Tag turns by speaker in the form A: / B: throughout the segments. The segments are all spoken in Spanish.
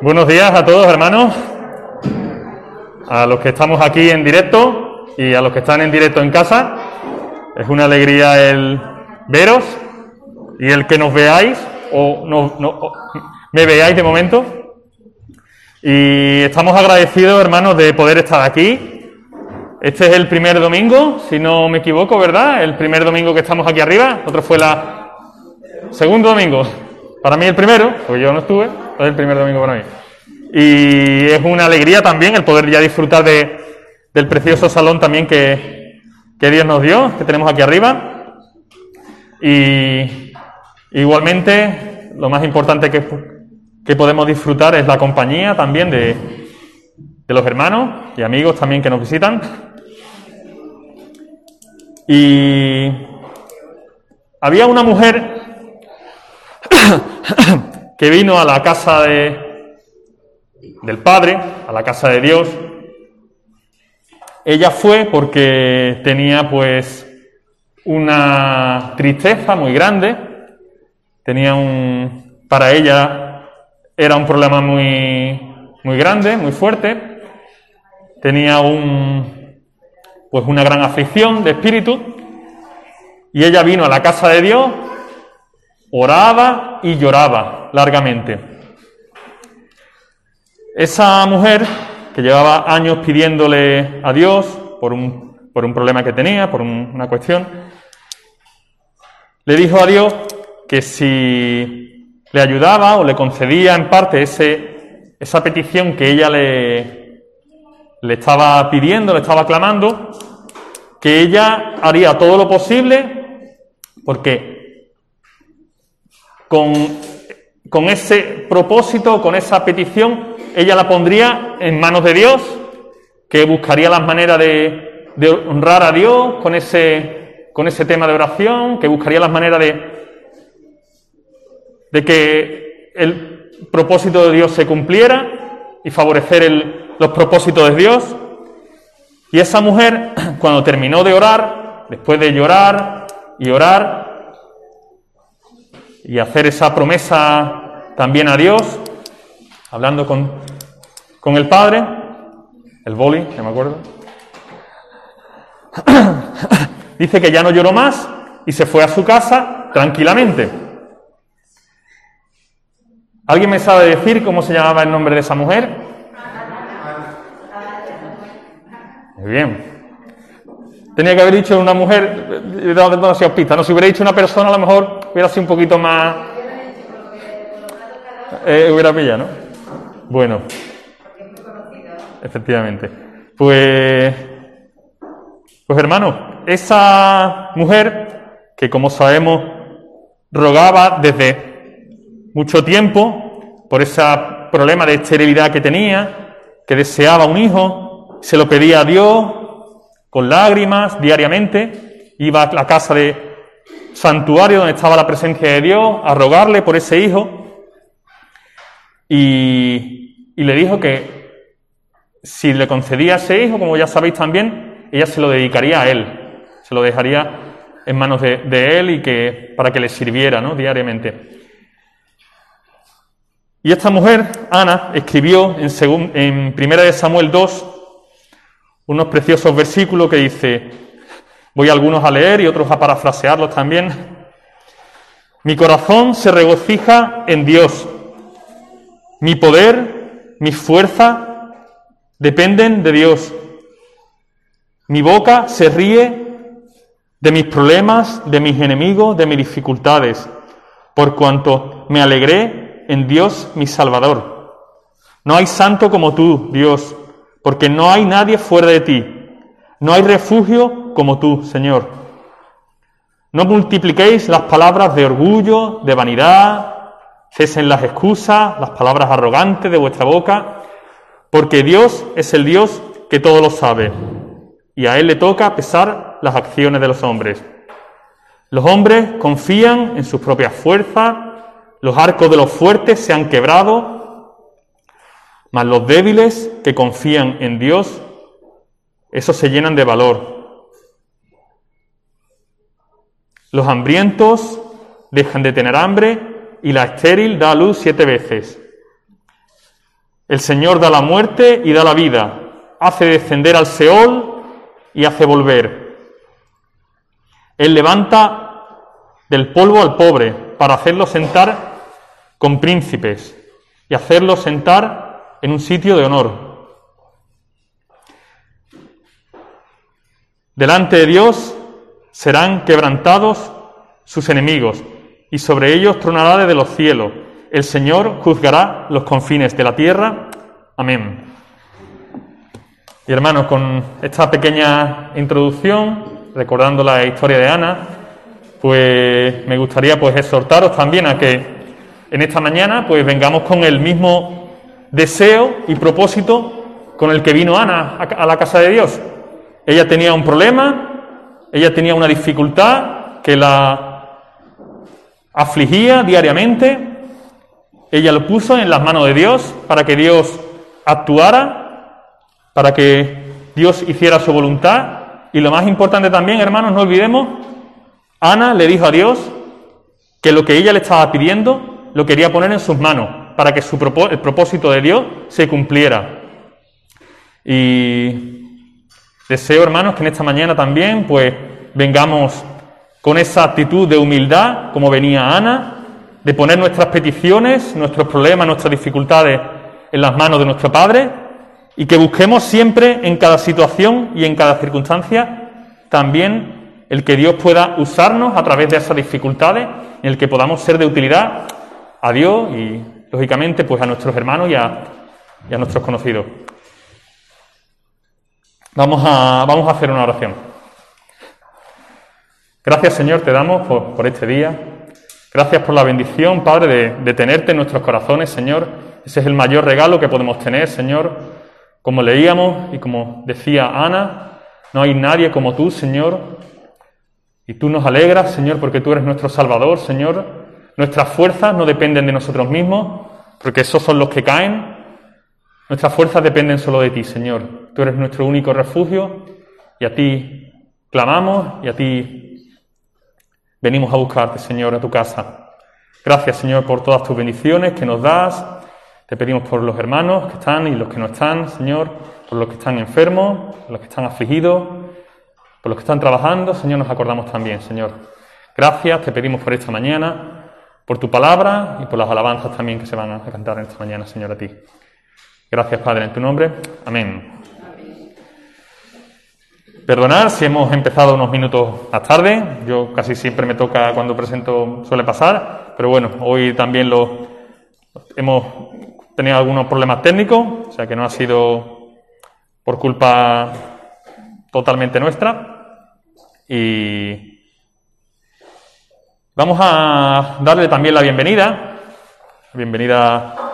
A: Buenos días a todos, hermanos, a los que estamos aquí en directo y a los que están en directo en casa. Es una alegría el veros y el que nos veáis o, no, me veáis de momento. Y estamos agradecidos, hermanos, de poder estar aquí. Este es el primer domingo, si no me equivoco, ¿verdad? El primer domingo que estamos aquí arriba. Otro fue la segundo domingo. Para mí el primero, porque yo no estuve, es el primer domingo para mí. Y es una alegría también el poder ya disfrutar de, del precioso salón también que, que Dios nos dio, que tenemos aquí arriba. Y igualmente, lo más importante que, que podemos disfrutar es la compañía también de, de los hermanos y amigos también que nos visitan. Y había una mujer que vino a la casa de, del Padre, a la casa de Dios, ella fue porque tenía pues una tristeza muy grande, tenía un, para ella era un problema muy, muy grande, muy fuerte, tenía un, pues una gran aflicción de espíritu, y ella vino a la casa de Dios oraba y lloraba largamente. Esa mujer que llevaba años pidiéndole a Dios por un, por un problema que tenía, por una cuestión, le dijo a Dios que si le ayudaba o le concedía en parte ese, esa petición que ella le, le estaba pidiendo, le estaba clamando, que ella haría todo lo posible porque con, ese propósito, con esa petición, ella la pondría en manos de Dios, que buscaría las maneras de, honrar a Dios con ese, con ese tema de oración, que buscaría las maneras de, de que el propósito de Dios se cumpliera y favorecer los propósitos de Dios. Y esa mujer, cuando terminó de orar, después de llorar y orar, y hacer esa promesa también a Dios, hablando con, con el Padre, el boli, ya me acuerdo. Dice que ya no lloró más y se fue a su casa tranquilamente. ¿Alguien me sabe decir cómo se llamaba el nombre de esa mujer? Muy bien. Tenía que haber dicho una mujer, he dado demasiadas pistas, no, si hubiera dicho una persona a lo mejor hubiera sido un poquito más... Eh, hubiera pillado, ¿no? Bueno, efectivamente. Pues, pues hermano, esa mujer que como sabemos rogaba desde mucho tiempo por ese problema de esterilidad que tenía, que deseaba un hijo, se lo pedía a Dios, con lágrimas diariamente, iba a la casa de santuario donde estaba la presencia de Dios a rogarle por ese hijo y, le dijo que si le concedía ese hijo, como ya sabéis también, ella se lo dedicaría a él, se lo dejaría en manos de, de él y que para que le sirviera ¿no? diariamente. Y esta mujer, Ana, escribió en, en 1 Samuel 2, unos preciosos versículos que dice, voy algunos a leer y otros a parafrasearlos también. Mi corazón se regocija en Dios. Mi poder, mi fuerza dependen de Dios. Mi boca se ríe de mis problemas, de mis enemigos, de mis dificultades, por cuanto me alegré en Dios mi Salvador. No hay santo como tú, Dios, porque no hay nadie fuera de ti. No hay refugio como tú, Señor. No multipliquéis las palabras de orgullo, de vanidad, cesen las excusas, las palabras arrogantes de vuestra boca, porque Dios es el Dios que todo lo sabe, y a Él le toca pesar las acciones de los hombres. Los hombres confían en sus propias fuerzas, los arcos de los fuertes se han quebrado, mas los débiles que confían en Dios, esos se llenan de valor. Los hambrientos dejan de tener hambre y la estéril da a luz siete veces. El Señor da la muerte y da la vida, hace descender al Seol y hace volver. Él levanta del polvo al pobre para hacerlo sentar con príncipes y hacerlo sentar en un sitio de honor. Delante de Dios serán quebrantados sus enemigos, y sobre ellos tronará desde los cielos. El Señor juzgará los confines de la tierra. Amén. Y hermanos, con esta pequeña introducción, recordando la historia de Ana, pues me gustaría pues exhortaros también a que en esta mañana pues vengamos con el mismo deseo y propósito con el que vino Ana a la casa de Dios. Ella tenía un problema, ella tenía una dificultad que la afligía diariamente, ella lo puso en las manos de Dios para que Dios actuara, para que Dios hiciera su voluntad. Y lo más importante también, hermanos, no olvidemos, Ana le dijo a Dios que lo que ella le estaba pidiendo lo quería poner en sus manos para que su el propósito de Dios se cumpliera. Y Deseo, hermanos, que en esta mañana también, pues, vengamos con esa actitud de humildad, como venía Ana, de poner nuestras peticiones, nuestros problemas, nuestras dificultades en las manos de nuestro Padre y que busquemos siempre en cada situación y en cada circunstancia también el que Dios pueda usarnos a través de esas dificultades, en el que podamos ser de utilidad a Dios y, lógicamente, pues a nuestros hermanos y a, y a nuestros conocidos. Vamos a, vamos a hacer una oración. Gracias Señor te damos por, este día. Gracias por la bendición, Padre, de, de tenerte en nuestros corazones, Señor. Ese es el mayor regalo que podemos tener, Señor. Como leíamos y como decía Ana, no hay nadie como tú, Señor. Y tú nos alegras, Señor, porque tú eres nuestro Salvador, Señor. Nuestras fuerzas no dependen de nosotros mismos, porque esos son los que caen, Nuestras fuerzas dependen solo de ti, Señor. Tú eres nuestro único refugio y a ti clamamos y a ti venimos a buscarte, Señor, a tu casa. Gracias, Señor, por todas tus bendiciones que nos das. Te pedimos por los hermanos que están y los que no están, Señor, por los que están enfermos, por los que están afligidos, por los que están trabajando, Señor, nos acordamos también, Señor. Gracias, te pedimos por esta mañana, por tu palabra y por las alabanzas también que se van a cantar esta mañana, Señor, a ti. Gracias, Padre, en tu nombre. Amén. Perdonar si hemos empezado unos minutos más tarde. Yo casi siempre me toca cuando presento, suele pasar. Pero bueno, hoy también lo hemos tenido algunos problemas técnicos, o sea que no ha sido por culpa totalmente nuestra. Y vamos a darle también la bienvenida. Bienvenida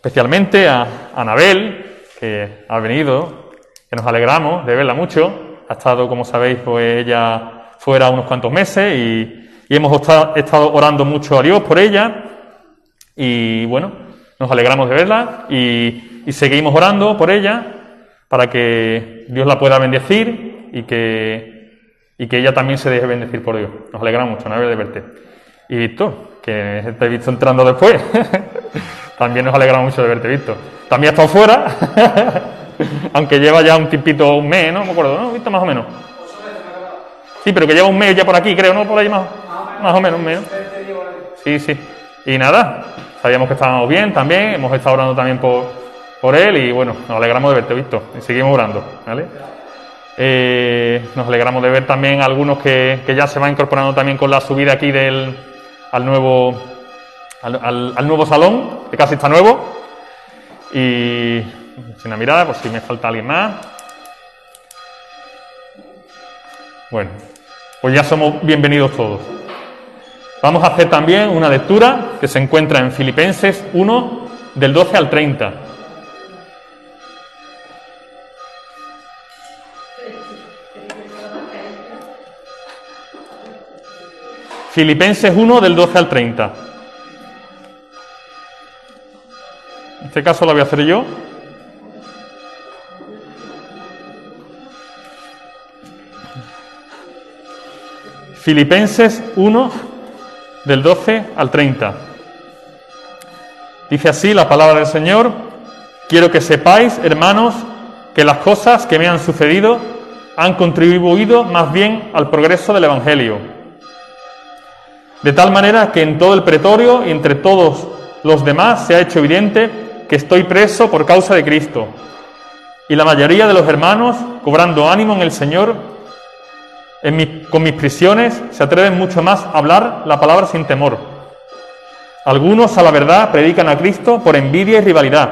A: especialmente a Anabel, que ha venido, que nos alegramos de verla mucho. Ha estado, como sabéis, pues ella fuera unos cuantos meses y, hemos estado orando mucho a Dios por ella. Y bueno, nos alegramos de verla y, seguimos orando por ella para que Dios la pueda bendecir y que, y que ella también se deje bendecir por Dios. Nos alegramos mucho, Anabel, de verte. Y Víctor, que te he visto entrando después. También nos alegra mucho de verte visto. También ha estado fuera, aunque lleva ya un tipito, un mes, ¿no? Me acuerdo, ¿no? ¿Visto más o menos? Sí, pero que lleva un mes ya por aquí, creo, ¿no? Por ahí más, más o menos, un mes. Sí, sí. Y nada, sabíamos que estábamos bien también, hemos estado orando también por, por él y bueno, nos alegramos de verte visto y seguimos orando, ¿vale? Eh, nos alegramos de ver también algunos que, que ya se van incorporando también con la subida aquí del, al nuevo al, nuevo salón, que casi está nuevo. Y sin una mirada, por si me falta alguien más. Bueno, pues ya somos bienvenidos todos. Vamos a hacer también una lectura que se encuentra en Filipenses 1, del 12 al 30. Filipenses 1 del 12 al 30. Este caso lo voy a hacer yo. Filipenses 1 del 12 al 30. Dice así la palabra del Señor, quiero que sepáis, hermanos, que las cosas que me han sucedido han contribuido más bien al progreso del Evangelio. De tal manera que en todo el pretorio y entre todos los demás se ha hecho evidente que estoy preso por causa de Cristo. Y la mayoría de los hermanos, cobrando ánimo en el Señor, con mis prisiones, se atreven mucho más a hablar la palabra sin temor. Algunos, a la verdad, predican a Cristo por envidia y rivalidad,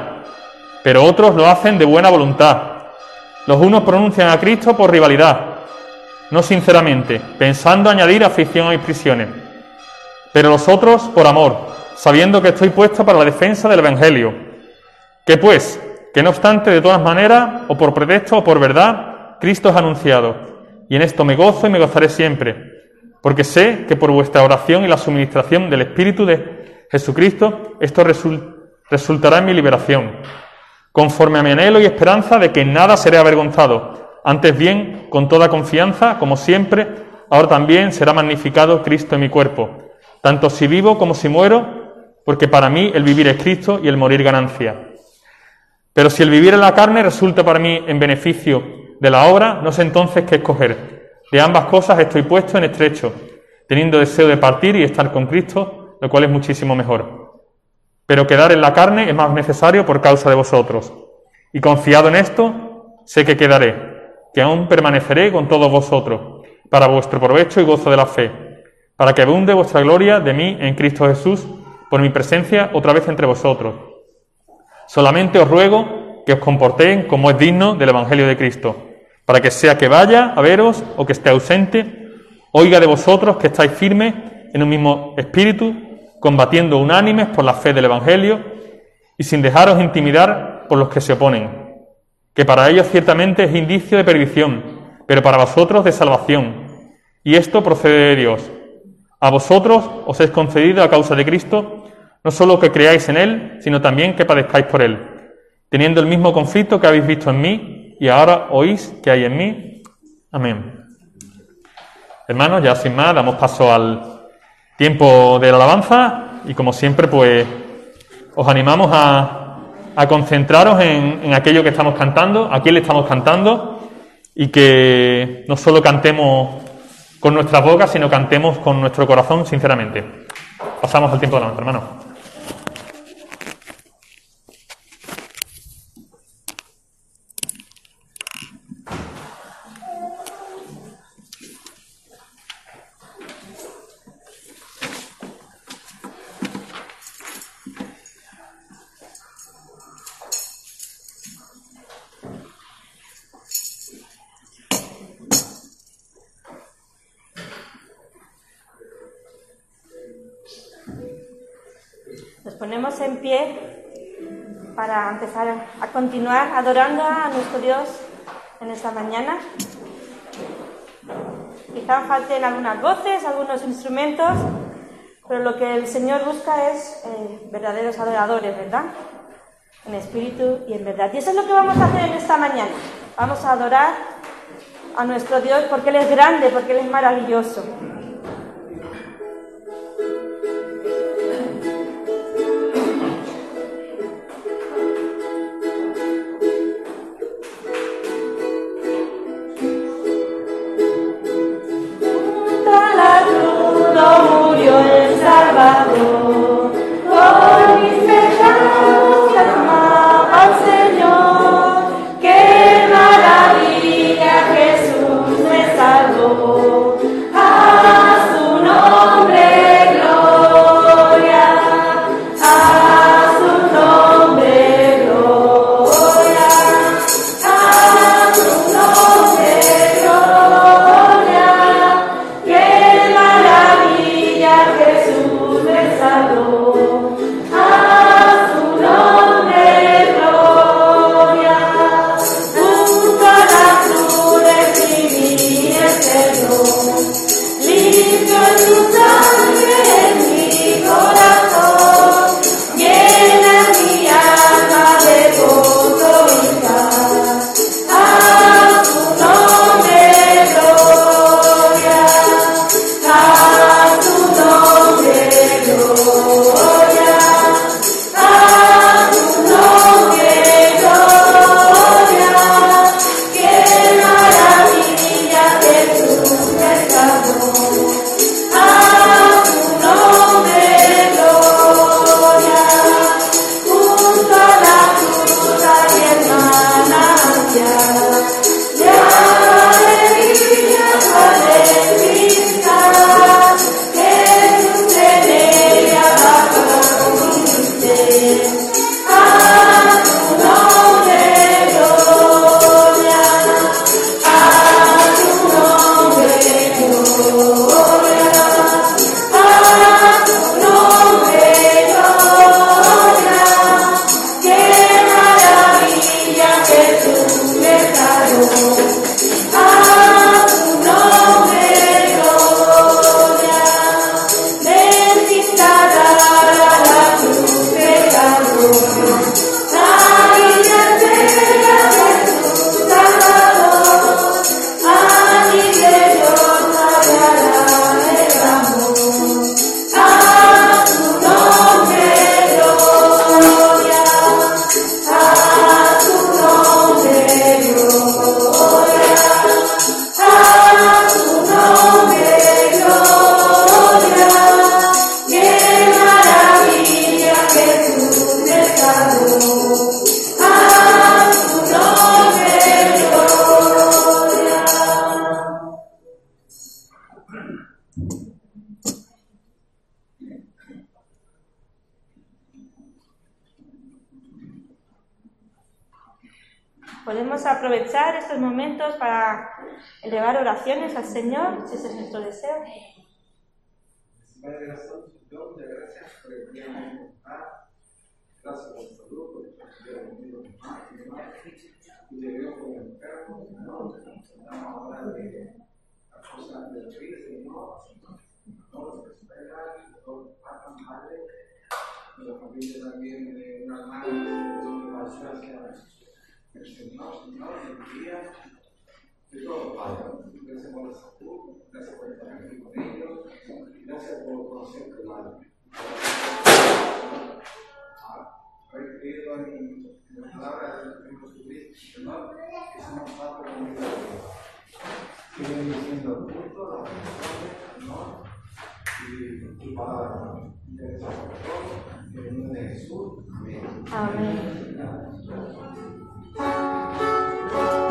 A: pero otros lo hacen de buena voluntad. Los unos pronuncian a Cristo por rivalidad, no sinceramente, pensando añadir aflicción a mis prisiones, pero los otros por amor, sabiendo que estoy puesto para la defensa del Evangelio. Que pues, que no obstante, de todas maneras, o por pretexto o por verdad, Cristo es anunciado y en esto me gozo y me gozaré siempre, porque sé que por vuestra oración y la suministración del Espíritu de Jesucristo, esto resultará en mi liberación, conforme a mi anhelo y esperanza de que en nada seré avergonzado, antes bien, con toda confianza, como siempre, ahora también será magnificado Cristo en mi cuerpo, tanto si vivo como si muero, porque para mí el vivir es Cristo y el morir ganancia. Pero si el vivir en la carne resulta para mí en beneficio de la obra, no sé entonces qué escoger. De ambas cosas estoy puesto en estrecho, teniendo deseo de partir y estar con Cristo, lo cual es muchísimo mejor. Pero quedar en la carne es más necesario por causa de vosotros. Y confiado en esto, sé que quedaré, que aún permaneceré con todos vosotros, para vuestro provecho y gozo de la fe, para que abunde vuestra gloria de mí en Cristo Jesús, por mi presencia otra vez entre vosotros. Solamente os ruego que os comportéis como es digno del Evangelio de Cristo para que sea que vaya a veros o que esté ausente, oiga de vosotros que estáis firmes en un mismo espíritu, combatiendo unánimes por la fe del Evangelio y sin dejaros intimidar por los que se oponen, que para ellos ciertamente es indicio de perdición, pero para vosotros de salvación. Y esto procede de Dios. A vosotros os es concedido a causa de Cristo, no solo que creáis en Él, sino también que padezcáis por Él, teniendo el mismo conflicto que habéis visto en mí y ahora oís que hay en mí. Amén. Hermanos, ya sin más, damos paso al tiempo de la alabanza y como siempre, pues os animamos a, concentraros en, en, aquello que estamos cantando, a quién le estamos cantando y que no solo cantemos con nuestras bocas, sino cantemos con nuestro corazón sinceramente. Pasamos al tiempo de la alabanza, hermanos.
B: Ponemos en pie para empezar a continuar adorando a nuestro Dios en esta mañana. Quizá falten algunas voces, algunos instrumentos, pero lo que el Señor busca es eh, verdaderos adoradores, ¿verdad? En espíritu y en verdad. Y eso es lo que vamos a hacer en esta mañana. Vamos a adorar a nuestro Dios porque Él es grande, porque Él es maravilloso. Deseo.
C: Padre gracias por de Gracias por el de las cosas de la. Todos los esperan, todos madre. La familia también de una día de todo, Padre. Gracias por la salud, gracias por estar aquí con ellos, gracias por conocerte, Padre. Hoy pido en la palabra del Señor Jesucristo, Señor, que seamos parte de mi vida. Siguen diciendo juntos, Señor, y tu palabra. Gracias por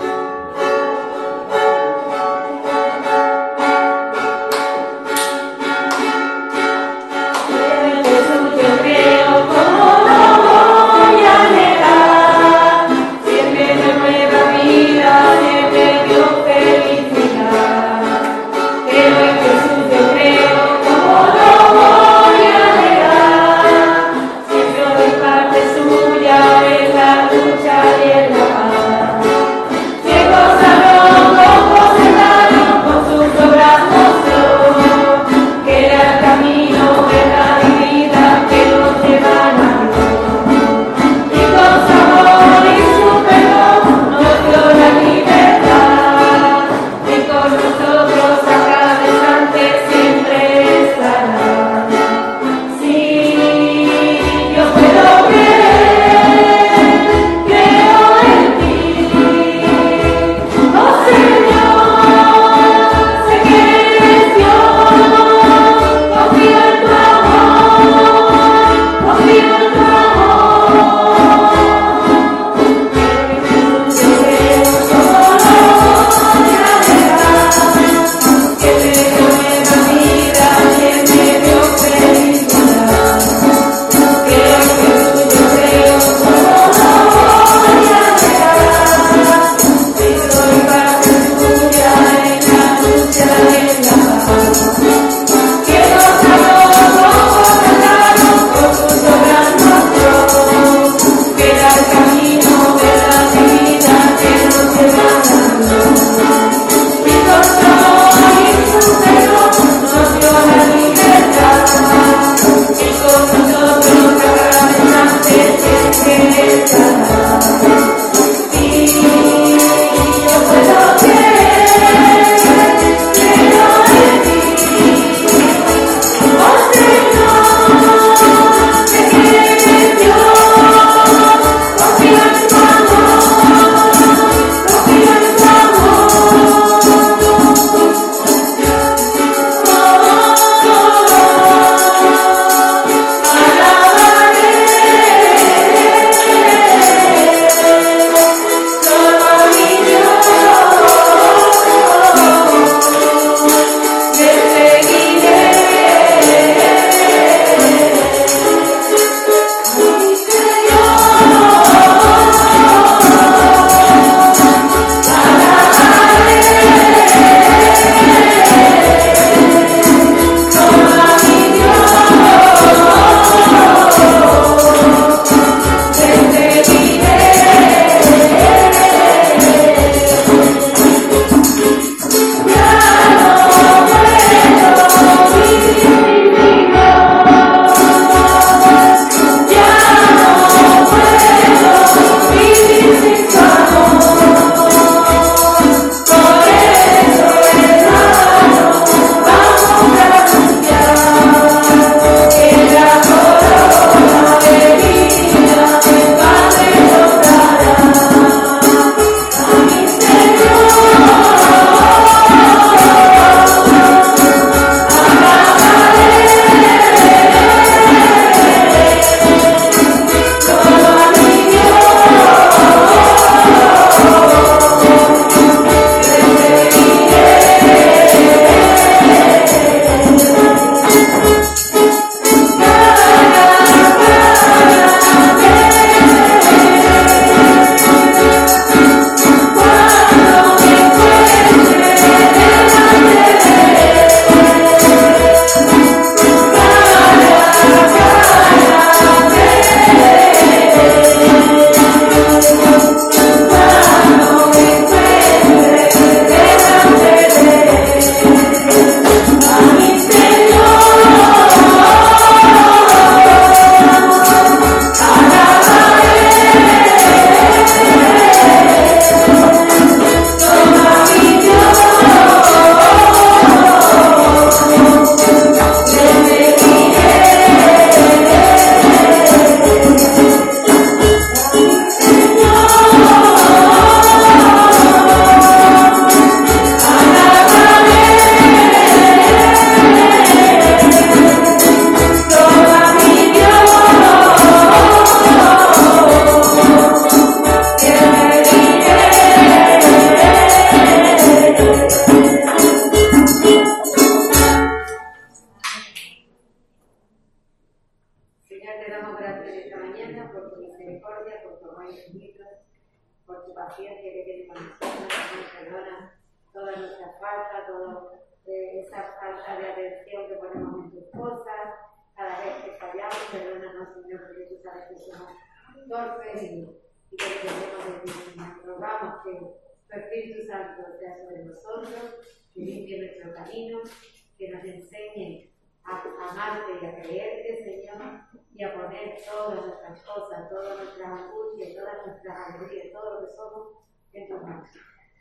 C: en
D: tus manos.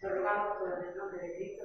D: Te rogamos por el de Cristo.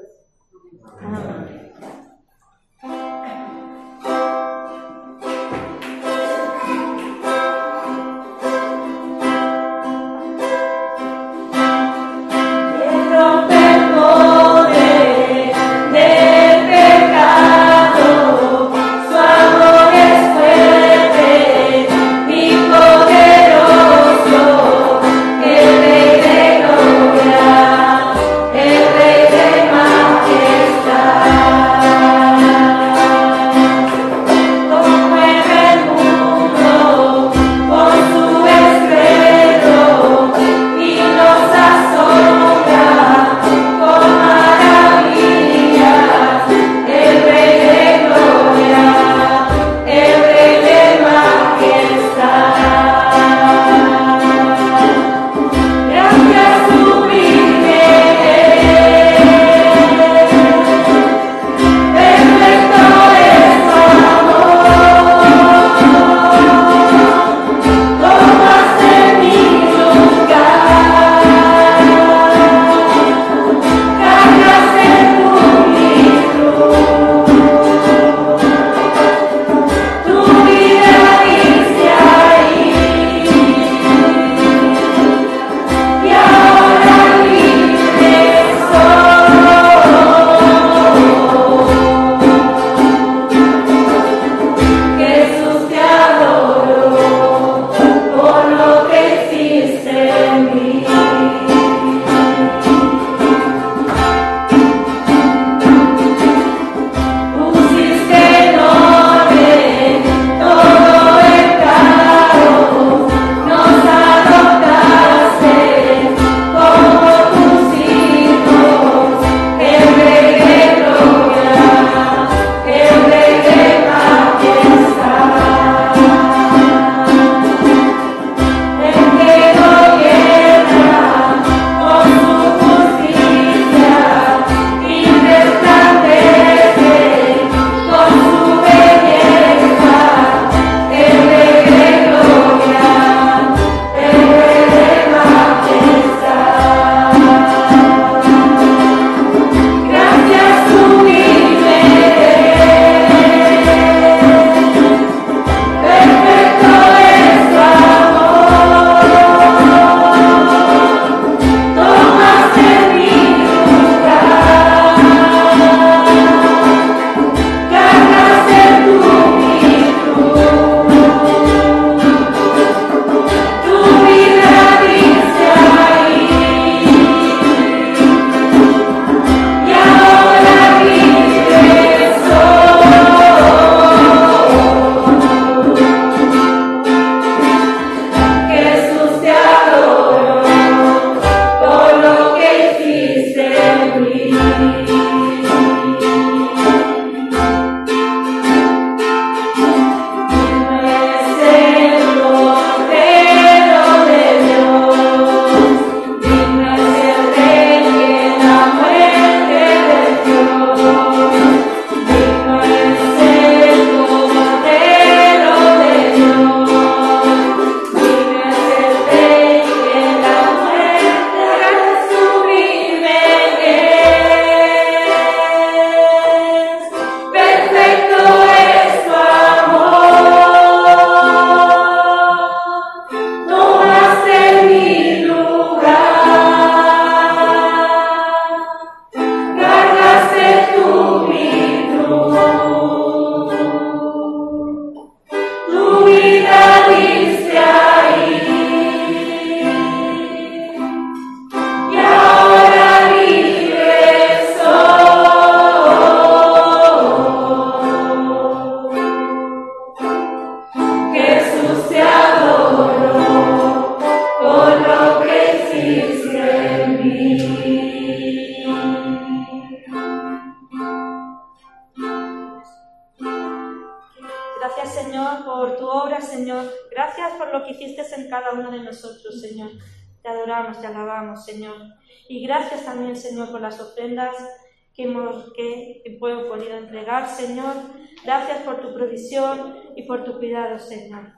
B: Señor. Gracias por tu provisión y por tu cuidado, Señor.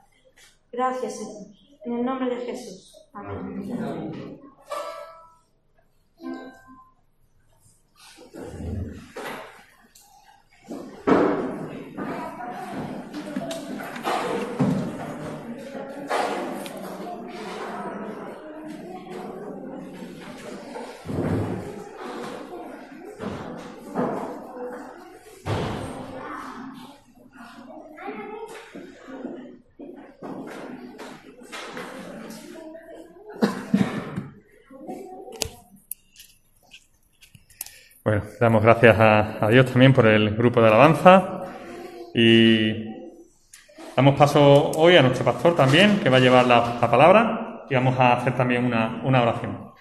B: Gracias, Señor. En el nombre de Jesús. Amén.
A: Damos gracias a, a Dios también por el grupo de alabanza y damos paso hoy a nuestro pastor también, que va a llevar la, la palabra y vamos a hacer también una, una oración.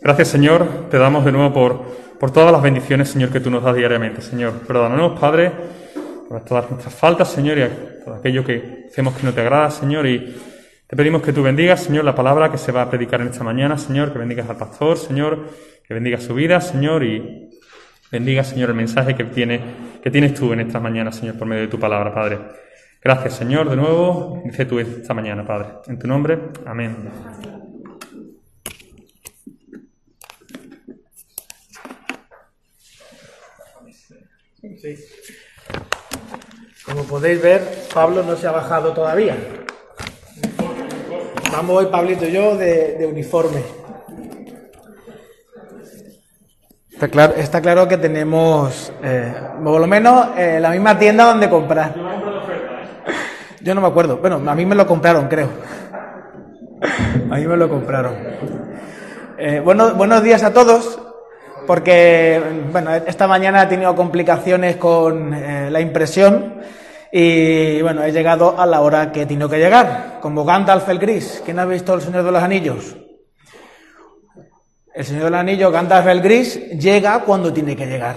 A: Gracias, Señor, te damos de nuevo por, por todas las bendiciones, Señor, que tú nos das diariamente, Señor. Perdónanos, Padre, por todas nuestras faltas, Señor, y por aquello que hacemos que no te agrada, Señor, y te pedimos que tú bendigas, Señor, la palabra que se va a predicar en esta mañana, Señor, que bendigas al pastor, Señor, que bendiga su vida, Señor, y bendiga, Señor, el mensaje que, tiene, que tienes tú en esta mañana, Señor, por medio de tu palabra, Padre. Gracias, Señor, de nuevo. Dice tú esta mañana, Padre. En tu nombre, amén.
E: Como podéis ver, Pablo no se ha bajado todavía. Vamos hoy, Pablito y yo, de, de uniforme. Está claro, está claro que tenemos, eh, por lo menos, eh, la misma tienda donde comprar. Yo no me acuerdo. Bueno, a mí me lo compraron, creo. A mí me lo compraron. Eh, bueno, buenos días a todos, porque bueno, esta mañana he tenido complicaciones con eh, la impresión y bueno, he llegado a la hora que he tenido que llegar, como Gandalf el Gris. ¿Quién ha visto El Señor de los Anillos? El Señor del Anillo, Gandalf el Gris, llega cuando tiene que llegar.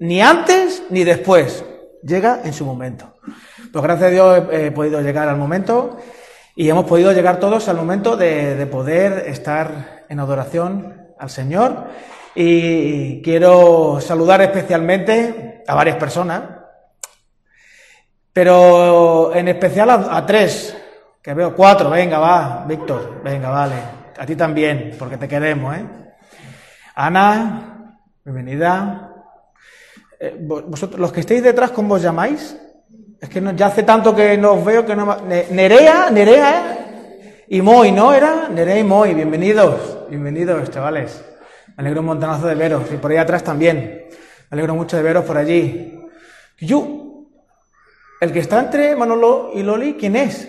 E: Ni antes ni después. Llega en su momento. Pues gracias a Dios he, podido llegar al momento y hemos podido llegar todos al momento de poder estar en adoración al Señor. Y quiero saludar especialmente a varias personas, pero en especial a, tres, que veo cuatro. Venga, va, Víctor, venga, vale. A ti también, porque te queremos, ¿eh? Ana, bienvenida. Eh, vos- vosotros, los que estéis detrás, ¿cómo os llamáis? Es que no- ya hace tanto que no os veo que no... Nerea, Nerea, ¿eh? Y Moy, ¿no? ¿Era? Nerea y Moy, bienvenidos. Bienvenidos, chavales. Me alegro un montonazo de veros. Y por ahí atrás también. Me alegro mucho de veros por allí. Yo, el que está entre Manolo y Loli, ¿quién es?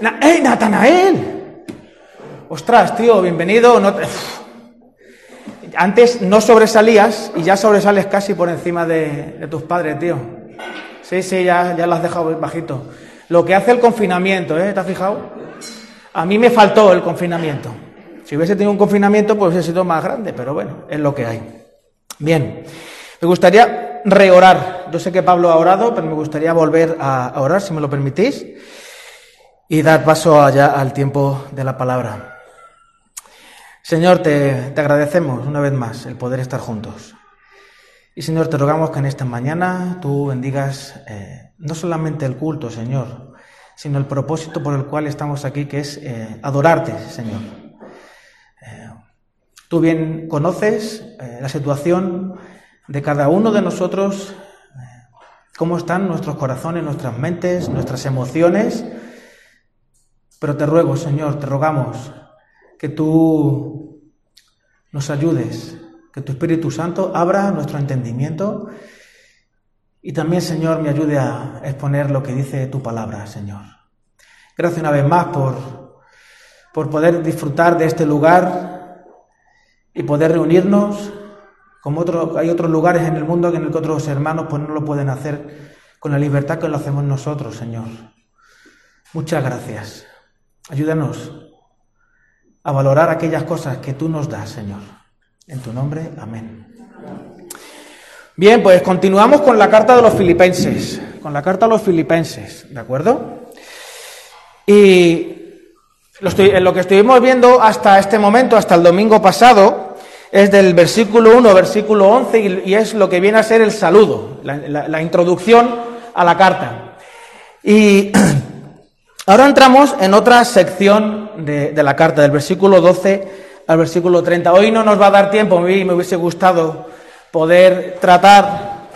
E: Na- ¡Eh, Natanael! Ostras, tío, bienvenido. Antes no sobresalías y ya sobresales casi por encima de, de tus padres, tío. Sí, sí, ya, ya lo has dejado bajito. Lo que hace el confinamiento, ¿eh? ¿Te has fijado? A mí me faltó el confinamiento. Si hubiese tenido un confinamiento, pues hubiese sido más grande, pero bueno, es lo que hay. Bien, me gustaría reorar. Yo sé que Pablo ha orado, pero me gustaría volver a orar, si me lo permitís, y dar paso allá al tiempo de la palabra. Señor, te, te agradecemos una vez más el poder estar juntos. Y Señor, te rogamos que en esta mañana tú bendigas eh, no solamente el culto, Señor, sino el propósito por el cual estamos aquí, que es eh, adorarte, Señor. Eh, tú bien conoces la situación de cada uno de nosotros, cómo están nuestros corazones, nuestras mentes, nuestras emociones, pero te ruego, Señor, te rogamos que tú nos ayudes, que tu Espíritu Santo abra nuestro entendimiento y también, Señor, me ayude a exponer lo que dice tu palabra, Señor. Gracias una vez más por, por poder disfrutar de este lugar y poder reunirnos. Como otro, hay otros lugares en el mundo en el que otros hermanos pues, no lo pueden hacer con la libertad que lo hacemos nosotros, Señor. Muchas gracias. Ayúdanos a valorar aquellas cosas que tú nos das, Señor. En tu nombre, amén. Bien, pues continuamos con la carta de los filipenses, con la carta a los filipenses, ¿de acuerdo? Y lo, lo que estuvimos viendo hasta este momento, hasta el domingo pasado, es del versículo 1, versículo 11, y, es lo que viene a ser el saludo, la, introducción a la carta. Y ahora entramos en otra sección de, de la carta, del versículo 12 al versículo 30. Hoy no nos va a dar tiempo, a mí me hubiese gustado poder tratar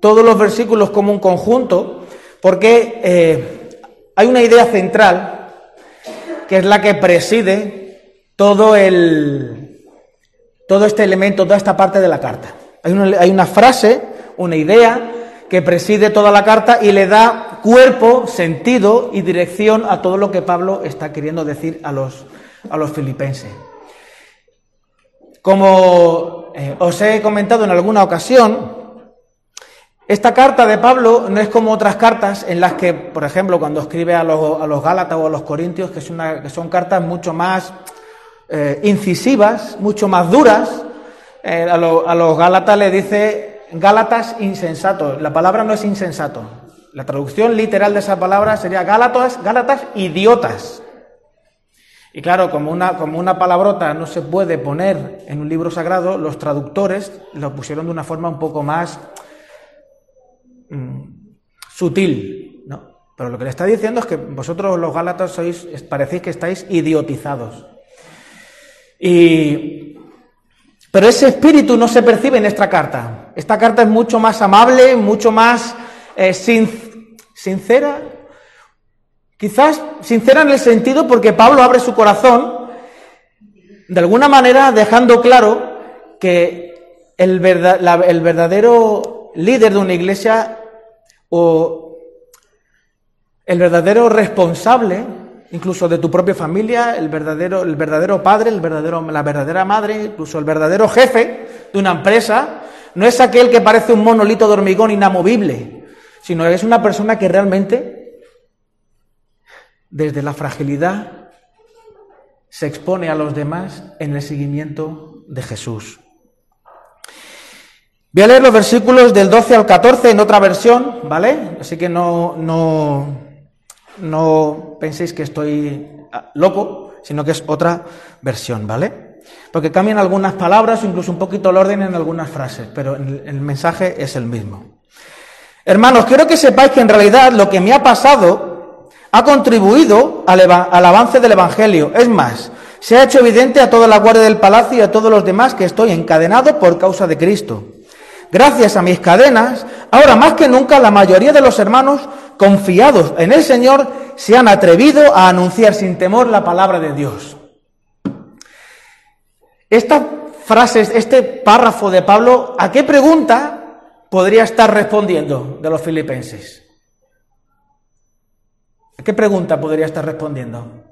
E: todos los versículos como un conjunto, porque eh, hay una idea central que es la que preside todo el todo este elemento, toda esta parte de la carta. Hay una, hay una frase, una idea que preside toda la carta y le da cuerpo, sentido y dirección a todo lo que Pablo está queriendo decir a los, a los filipenses. Como eh, os he comentado en alguna ocasión, esta carta de Pablo no es como otras cartas en las que, por ejemplo, cuando escribe a los, a los Gálatas o a los Corintios, que, son cartas mucho más eh, incisivas, mucho más duras. Eh, a, lo- a los Gálatas le dice Gálatas insensato. La palabra no es insensato. La traducción literal de esa palabra sería Gálatas, Gálatas idiotas. Y claro, como una, como una palabrota no se puede poner en un libro sagrado, los traductores lo pusieron de una forma un poco más mm, sutil, ¿no? Pero lo que le está diciendo es que vosotros los gálatas sois, parecéis que estáis idiotizados. Y, pero ese espíritu no se percibe en esta carta. Esta carta es mucho más amable, mucho más eh, sin- sincera. Quizás sincera en el sentido porque Pablo abre su corazón, de alguna manera dejando claro que el verdadero líder de una iglesia o el verdadero responsable, incluso de tu propia familia, el verdadero, el verdadero padre, la verdadera madre, incluso el verdadero jefe de una empresa, no es aquel que parece un monolito de hormigón inamovible, sino es una persona que realmente, desde la fragilidad, se expone a los demás en el seguimiento de Jesús. Voy a leer los versículos del 12 al 14 en otra versión, ¿vale? Así que no, no, no penséis que estoy ah, loco, sino que es otra versión, ¿vale? Porque cambian algunas palabras o incluso un poquito el orden en algunas frases, pero el, mensaje es el mismo. Hermanos, quiero que sepáis que en realidad lo que me ha pasado ha contribuido al, al avance del Evangelio. Es más, se ha hecho evidente a toda la guardia del palacio y a todos los demás que estoy encadenado por causa de Cristo. Gracias a mis cadenas, ahora más que nunca la mayoría de los hermanos confiados en el Señor se han atrevido a anunciar sin temor la palabra de Dios. Esta frase, este párrafo de Pablo, ¿a qué pregunta podría estar respondiendo de los filipenses? ¿A qué pregunta podría estar respondiendo?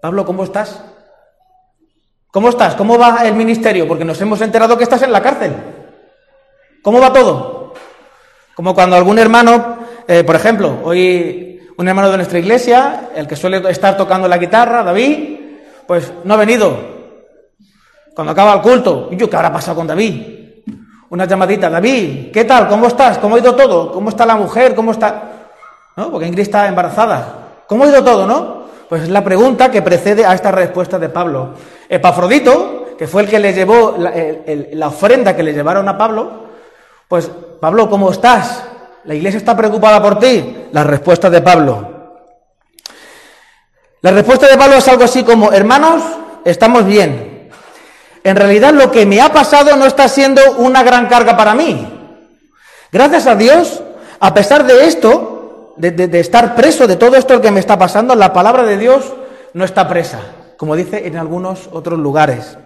E: Pablo, ¿cómo estás? ¿Cómo estás? ¿Cómo va el ministerio? Porque nos hemos enterado que estás en la cárcel. ¿Cómo va todo? Como cuando algún hermano, eh, por ejemplo, hoy un hermano de nuestra iglesia, el que suele estar tocando la guitarra, David, pues no ha venido. Cuando acaba el culto, y yo, ¿qué habrá pasado con David? Una llamadita, David, ¿qué tal? ¿Cómo estás? ¿Cómo ha ido todo? ¿Cómo está la mujer? ¿Cómo está? ¿No? Porque Ingrid está embarazada. ¿Cómo ha ido todo, no? Pues es la pregunta que precede a esta respuesta de Pablo. Epafrodito, que fue el que le llevó la, la ofrenda que le llevaron a Pablo, pues, Pablo, ¿cómo estás? La iglesia está preocupada por ti. La respuesta de Pablo. La respuesta de Pablo es algo así como, hermanos, estamos bien. En realidad lo que me ha pasado no está siendo una gran carga para mí. Gracias a Dios, a pesar de esto, de, estar preso de todo esto que me está pasando, la palabra de Dios no está presa, como dice en algunos otros lugares.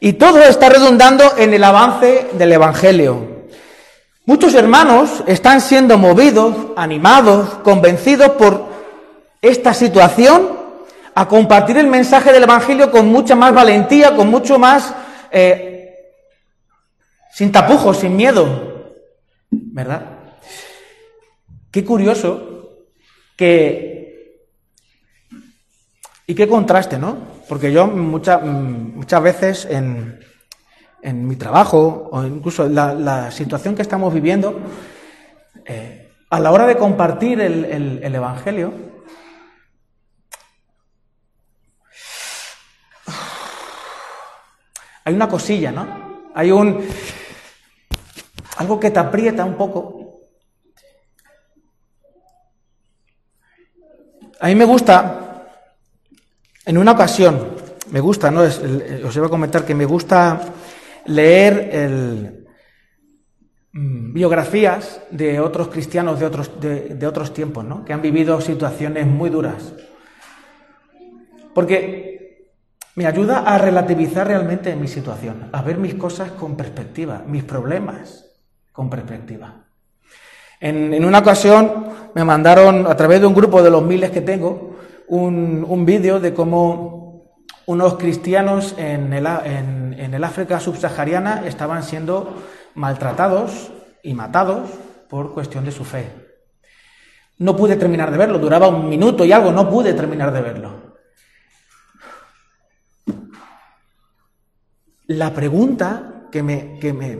E: Y todo está redundando en el avance del Evangelio. Muchos hermanos están siendo movidos, animados, convencidos por esta situación a compartir el mensaje del Evangelio con mucha más valentía, con mucho más, eh, sin tapujos, sin miedo. ¿Verdad? Qué curioso que Y qué contraste, ¿no? Porque yo mucha- muchas veces en, en mi trabajo o incluso la, la situación que estamos viviendo, eh, a la hora de compartir el, el- el Evangelio, hay una cosilla, ¿no? Hay un... algo que te aprieta un poco. A mí me gusta, en una ocasión, me gusta, ¿no? Os iba a comentar que me gusta leer mm, biografías de otros cristianos de otros, de otros tiempos, ¿no? Que han vivido situaciones muy duras. Porque me ayuda a relativizar realmente mi situación, a ver mis cosas con perspectiva, mis problemas con perspectiva. En, una ocasión me mandaron, a través de un grupo de los miles que tengo, un, un vídeo de cómo unos cristianos en el, en- el África subsahariana estaban siendo maltratados y matados por cuestión de su fe. No pude terminar de verlo, duraba un minuto y algo, no pude terminar de verlo. La pregunta que me, que me,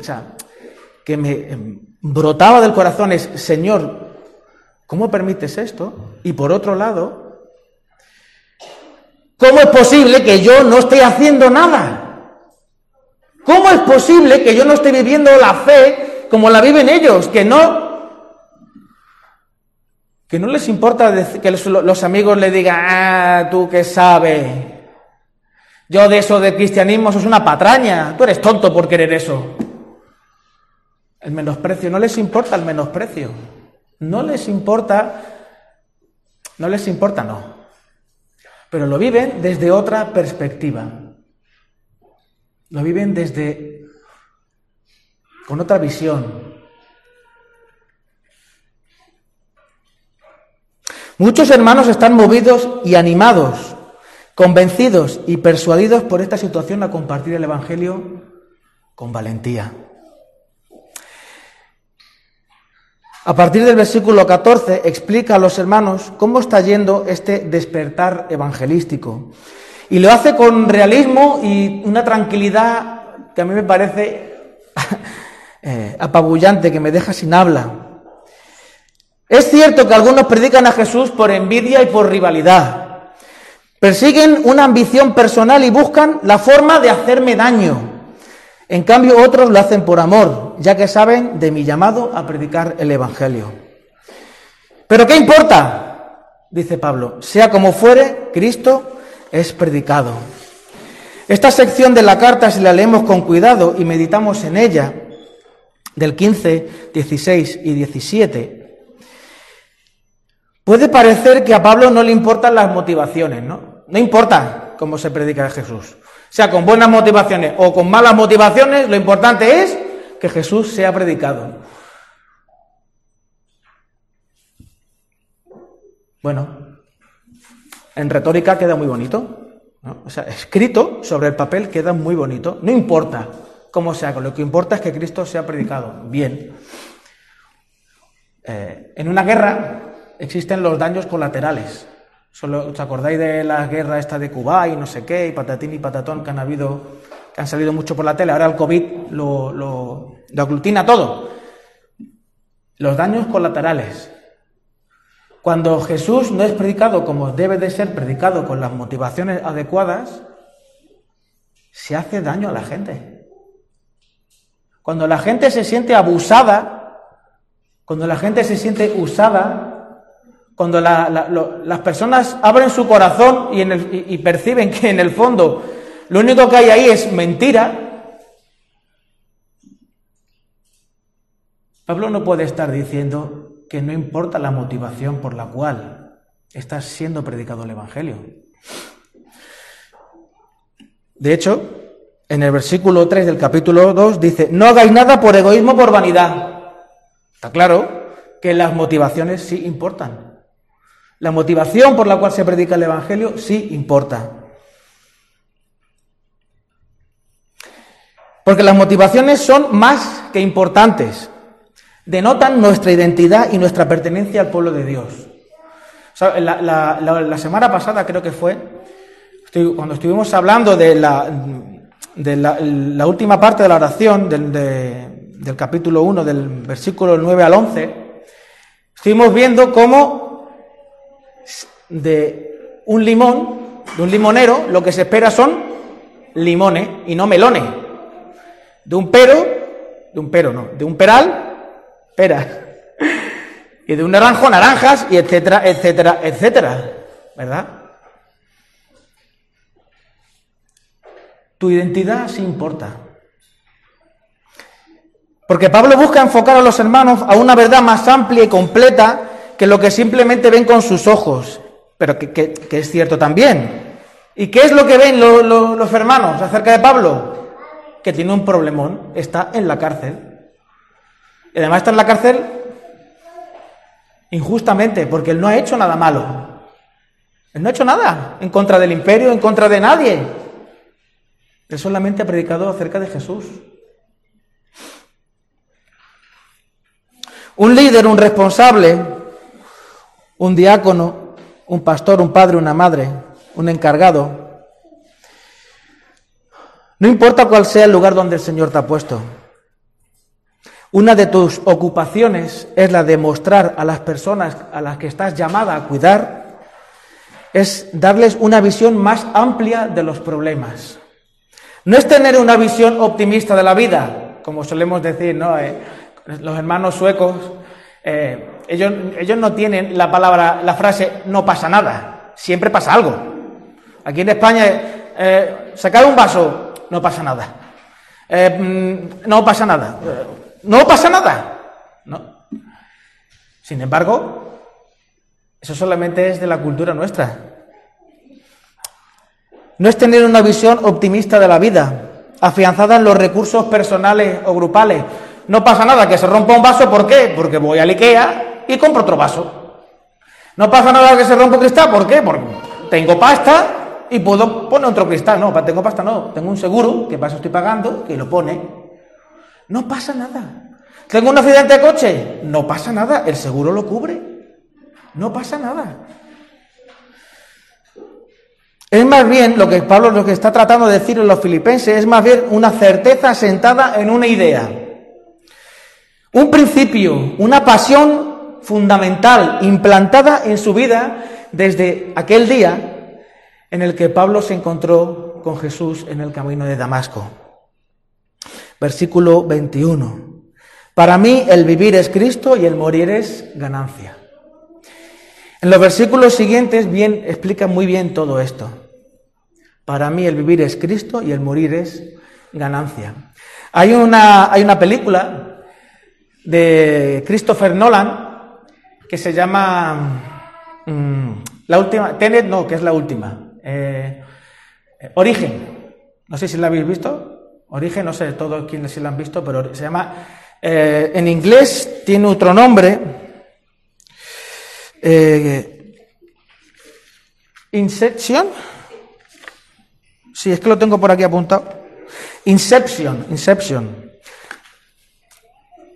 E: que me em, brotaba del corazón es, Señor, ¿cómo permites esto? Y por otro lado, ¿cómo es posible que yo no esté haciendo nada? ¿Cómo es posible que yo no esté viviendo la fe como la viven ellos? Que no, que no les importa que los, los amigos le digan, ah, tú que sabes. Yo de eso de cristianismo, eso es una patraña. Tú eres tonto por querer eso. El menosprecio, no les importa el menosprecio. No les importa, no les importa, no. Pero lo viven desde otra perspectiva. Lo viven desde, con otra visión. Muchos hermanos están movidos y animados, convencidos y persuadidos por esta situación a compartir el Evangelio con valentía. A partir del versículo 14 explica a los hermanos cómo está yendo este despertar evangelístico. Y lo hace con realismo y una tranquilidad que a mí me parece eh, apabullante, que me deja sin habla. Es cierto que algunos predican a Jesús por envidia y por rivalidad. Persiguen una ambición personal y buscan la forma de hacerme daño. En cambio, otros lo hacen por amor, ya que saben de mi llamado a predicar el Evangelio. Pero ¿qué importa? Dice Pablo, sea como fuere, Cristo es predicado. Esta sección de la carta, si la leemos con cuidado y meditamos en ella, del 15, 16 y 17, puede parecer que a Pablo no le importan las motivaciones, ¿no? No importa cómo se predica de Jesús. Sea con buenas motivaciones o con malas motivaciones, lo importante es que Jesús sea predicado. Bueno, en retórica queda muy bonito. O sea, escrito sobre el papel queda muy bonito. No importa cómo se haga, lo que importa es que Cristo sea predicado. Bien. Eh, en una guerra existen los daños colaterales. Solo, ¿Os acordáis de la guerra esta de Cuba y no sé qué, y patatín y patatón que han habido, que han salido mucho por la tele? Ahora el COVID lo, lo, lo aglutina todo. Los daños colaterales. Cuando Jesús no es predicado como debe de ser predicado con las motivaciones adecuadas, se hace daño a la gente. Cuando la gente se siente abusada, cuando la gente se siente usada, cuando las personas abren su corazón y, perciben que en el fondo lo único que hay ahí es mentira, Pablo no puede estar diciendo que no importa la motivación por la cual está siendo predicado el Evangelio. De hecho, en el versículo 3 del capítulo 2 dice, no hagáis nada por egoísmo por vanidad. Está claro que las motivaciones sí importan. La motivación por la cual se predica el Evangelio sí importa. Porque las motivaciones son más que importantes. Denotan nuestra identidad y nuestra pertenencia al pueblo de Dios. La, semana pasada creo que fue, Cuando estuvimos hablando de la, de la última parte de la oración del, de- del capítulo 1, del versículo 9 al 11, estuvimos viendo cómo de un limón, de un limonero, lo que se espera son limones y no melones. De un pero, de un pero no, de un peral, peras. Y de un naranjo, naranjas, y etcétera, etcétera, etcétera. ¿Verdad? Tu identidad sí importa. Porque Pablo busca enfocar a los hermanos a una verdad más amplia y completa que lo que simplemente ven con sus ojos, pero que, que- es cierto también. ¿Y qué es lo que ven lo- lo- los hermanos acerca de Pablo? Que tiene un problemón, está en la cárcel. Y además está en la cárcel injustamente, porque él no ha hecho nada malo. Él no ha hecho nada en contra del imperio, en contra de nadie. Él solamente ha predicado acerca de Jesús. Un líder, un responsable, un diácono, un pastor, un padre, una madre, un encargado. No importa cuál sea el lugar donde el Señor te ha puesto. Una de tus ocupaciones es la de mostrar a las personas a las que estás llamada a cuidar, es darles una visión más amplia de los problemas. No es tener una visión optimista de la vida, como solemos decir, ¿no? Eh, los hermanos suecos, eh, ellos, no tienen la palabra, la frase no pasa nada, siempre pasa algo. Aquí en España, eh, sacar un vaso, no pasa nada. Eh, mm, no pasa nada. No pasa nada. No. Sin embargo, eso solamente es de la cultura nuestra. No es tener una visión optimista de la vida, afianzada en los recursos personales o grupales. No pasa nada que se rompa un vaso, ¿por qué? Porque voy al Ikea y compro otro vaso. No pasa nada que se rompa un cristal, ¿por qué? Porque tengo pasta y puedo poner otro cristal. No, tengo pasta no, tengo un seguro, que para eso estoy pagando, que lo pone. No pasa nada. ¿Tengo un accidente de coche? No pasa nada, el seguro lo cubre. No pasa nada. Es más bien lo que Pablo lo que está tratando de decir en los filipenses es más bien una certeza sentada en una idea. Un principio, una pasión fundamental implantada en su vida desde aquel día en el que Pablo se encontró con Jesús en el camino de Damasco. Versículo 21. Para mí el vivir es Cristo y el morir es ganancia. En los versículos siguientes bien explica muy bien todo esto. Para mí el vivir es Cristo y el morir es ganancia. Hay una, hay una película de Christopher Nolan que se llama mm, la última Tenet no que es la última. Eh, eh, Origen. No sé si la habéis visto. Origen no sé todos quienes sí la han visto pero se llama eh, en inglés tiene otro nombre. Inception. Sí es que lo tengo por aquí apuntado. Inception Inception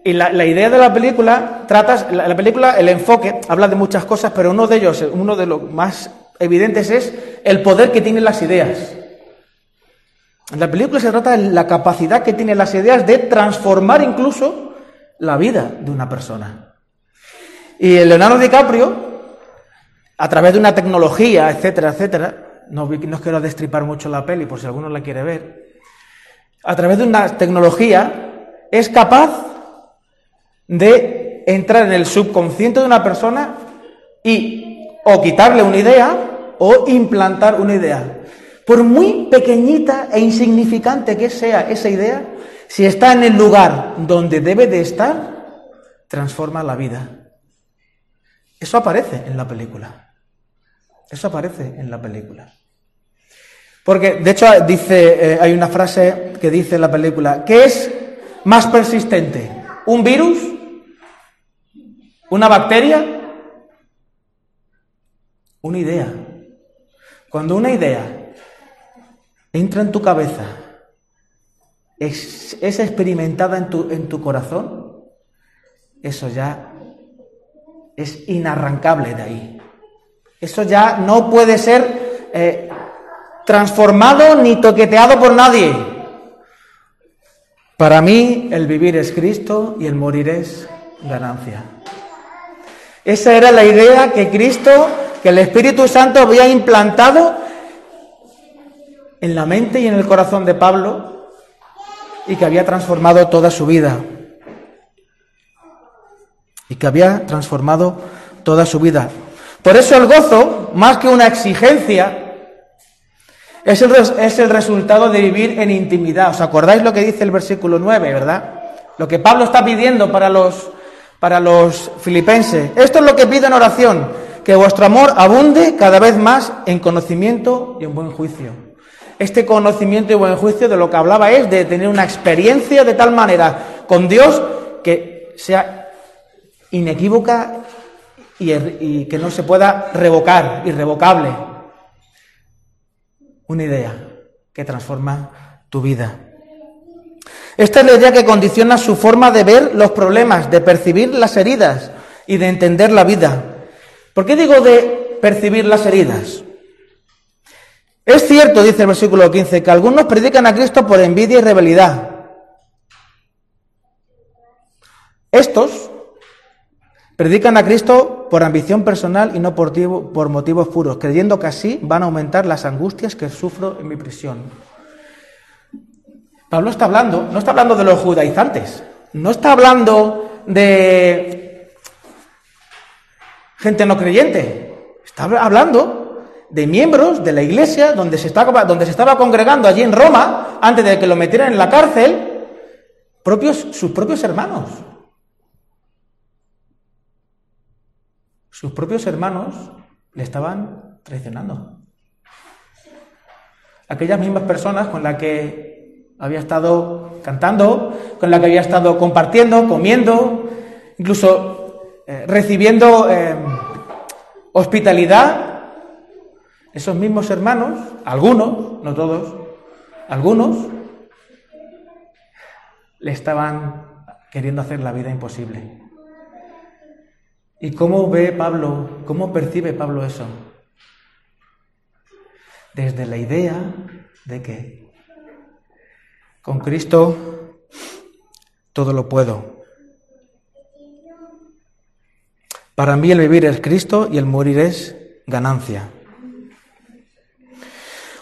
E: y la, idea de la película trata, la, la película, el enfoque, habla de muchas cosas, pero uno de ellos, uno de los más evidentes es el poder que tienen las ideas. En la película se trata de la capacidad que tienen las ideas de transformar incluso la vida de una persona. Y Leonardo DiCaprio, a través de una tecnología, etcétera, etcétera, no, no quiero destripar mucho la peli por si alguno la quiere ver, a través de una tecnología es capaz de entrar en el subconsciente de una persona y o quitarle una idea o implantar una idea. Por muy pequeñita e insignificante que sea esa idea, si está en el lugar donde debe de estar, transforma la vida. Eso aparece en la película. Eso aparece en la película. Porque, de hecho, dice, eh, hay una frase que dice en la película, ¿qué es más persistente? ¿Un virus? ¿Una bacteria? Una idea. Cuando una idea entra en tu cabeza, es, experimentada en tu, en tu corazón, eso ya es inarrancable de ahí. Eso ya no puede ser eh, transformado ni toqueteado por nadie. Para mí el vivir es Cristo y el morir es ganancia. Esa era la idea que Cristo, que el Espíritu Santo había implantado en la mente y en el corazón de Pablo y que había transformado toda su vida. Y que había transformado toda su vida. Por eso el gozo, más que una exigencia, es el, es el resultado de vivir en intimidad. ¿Os acordáis lo que dice el versículo 9, verdad? Lo que Pablo está pidiendo para los, para los filipenses. Esto es lo que pide en oración, que vuestro amor abunde cada vez más en conocimiento y en buen juicio. Este conocimiento y buen juicio de lo que hablaba es de tener una experiencia de tal manera con Dios que sea inequívoca y, y que no se pueda revocar, irrevocable. Una idea que transforma tu vida. Esta es la idea que condiciona su forma de ver los problemas, de percibir las heridas y de entender la vida. ¿Por qué digo de percibir las heridas? Es cierto, dice el versículo 15, que algunos predican a Cristo por envidia y rebelidad. Estos predican a Cristo por ambición personal y no por, por motivos puros, creyendo que así van a aumentar las angustias que sufro en mi prisión. Pablo está hablando, no está hablando de los judaizantes, no está hablando de gente no creyente, está hablando de miembros de la iglesia donde se, estaba, congregando allí en Roma, antes de que lo metieran en la cárcel, sus propios hermanos. Sus propios hermanos le estaban traicionando. Aquellas mismas personas con las que había estado cantando, con las que había estado compartiendo, comiendo, incluso eh, recibiendo eh, hospitalidad esos mismos hermanos, algunos, no todos, algunos, le estaban queriendo hacer la vida imposible. ¿Y cómo ve Pablo, cómo percibe Pablo eso? Desde la idea de que con Cristo todo lo puedo. Para mí el vivir es Cristo y el morir es ganancia.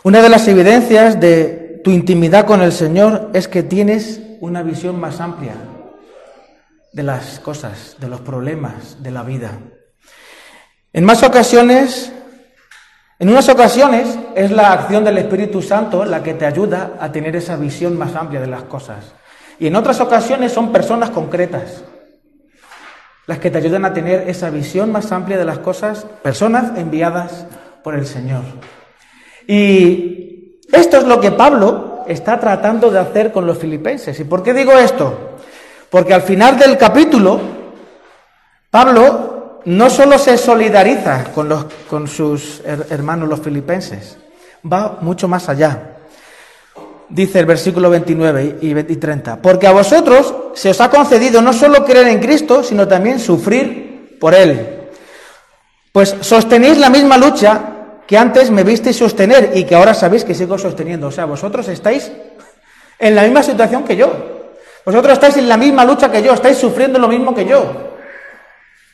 E: Una de las evidencias de tu intimidad con el Señor es que tienes una visión más amplia de las cosas, de los problemas de la vida. En más ocasiones, en unas ocasiones es la acción del Espíritu Santo la que te ayuda a tener esa visión más amplia de las cosas. Y en otras ocasiones son personas concretas las que te ayudan a tener esa visión más amplia de las cosas, personas enviadas por el Señor. Y esto es lo que Pablo está tratando de hacer con los filipenses. ¿Y por qué digo esto? Porque al final del capítulo, Pablo no solo se solidariza con, los, con sus hermanos los filipenses, va mucho más allá. Dice el versículo 29 y 30, porque a vosotros se os ha concedido no solo creer en Cristo, sino también sufrir por Él. Pues sostenéis la misma lucha que antes me visteis sostener y que ahora sabéis que sigo sosteniendo. O sea, vosotros estáis en la misma situación que yo. Vosotros estáis en la misma lucha que yo, estáis sufriendo lo mismo que yo.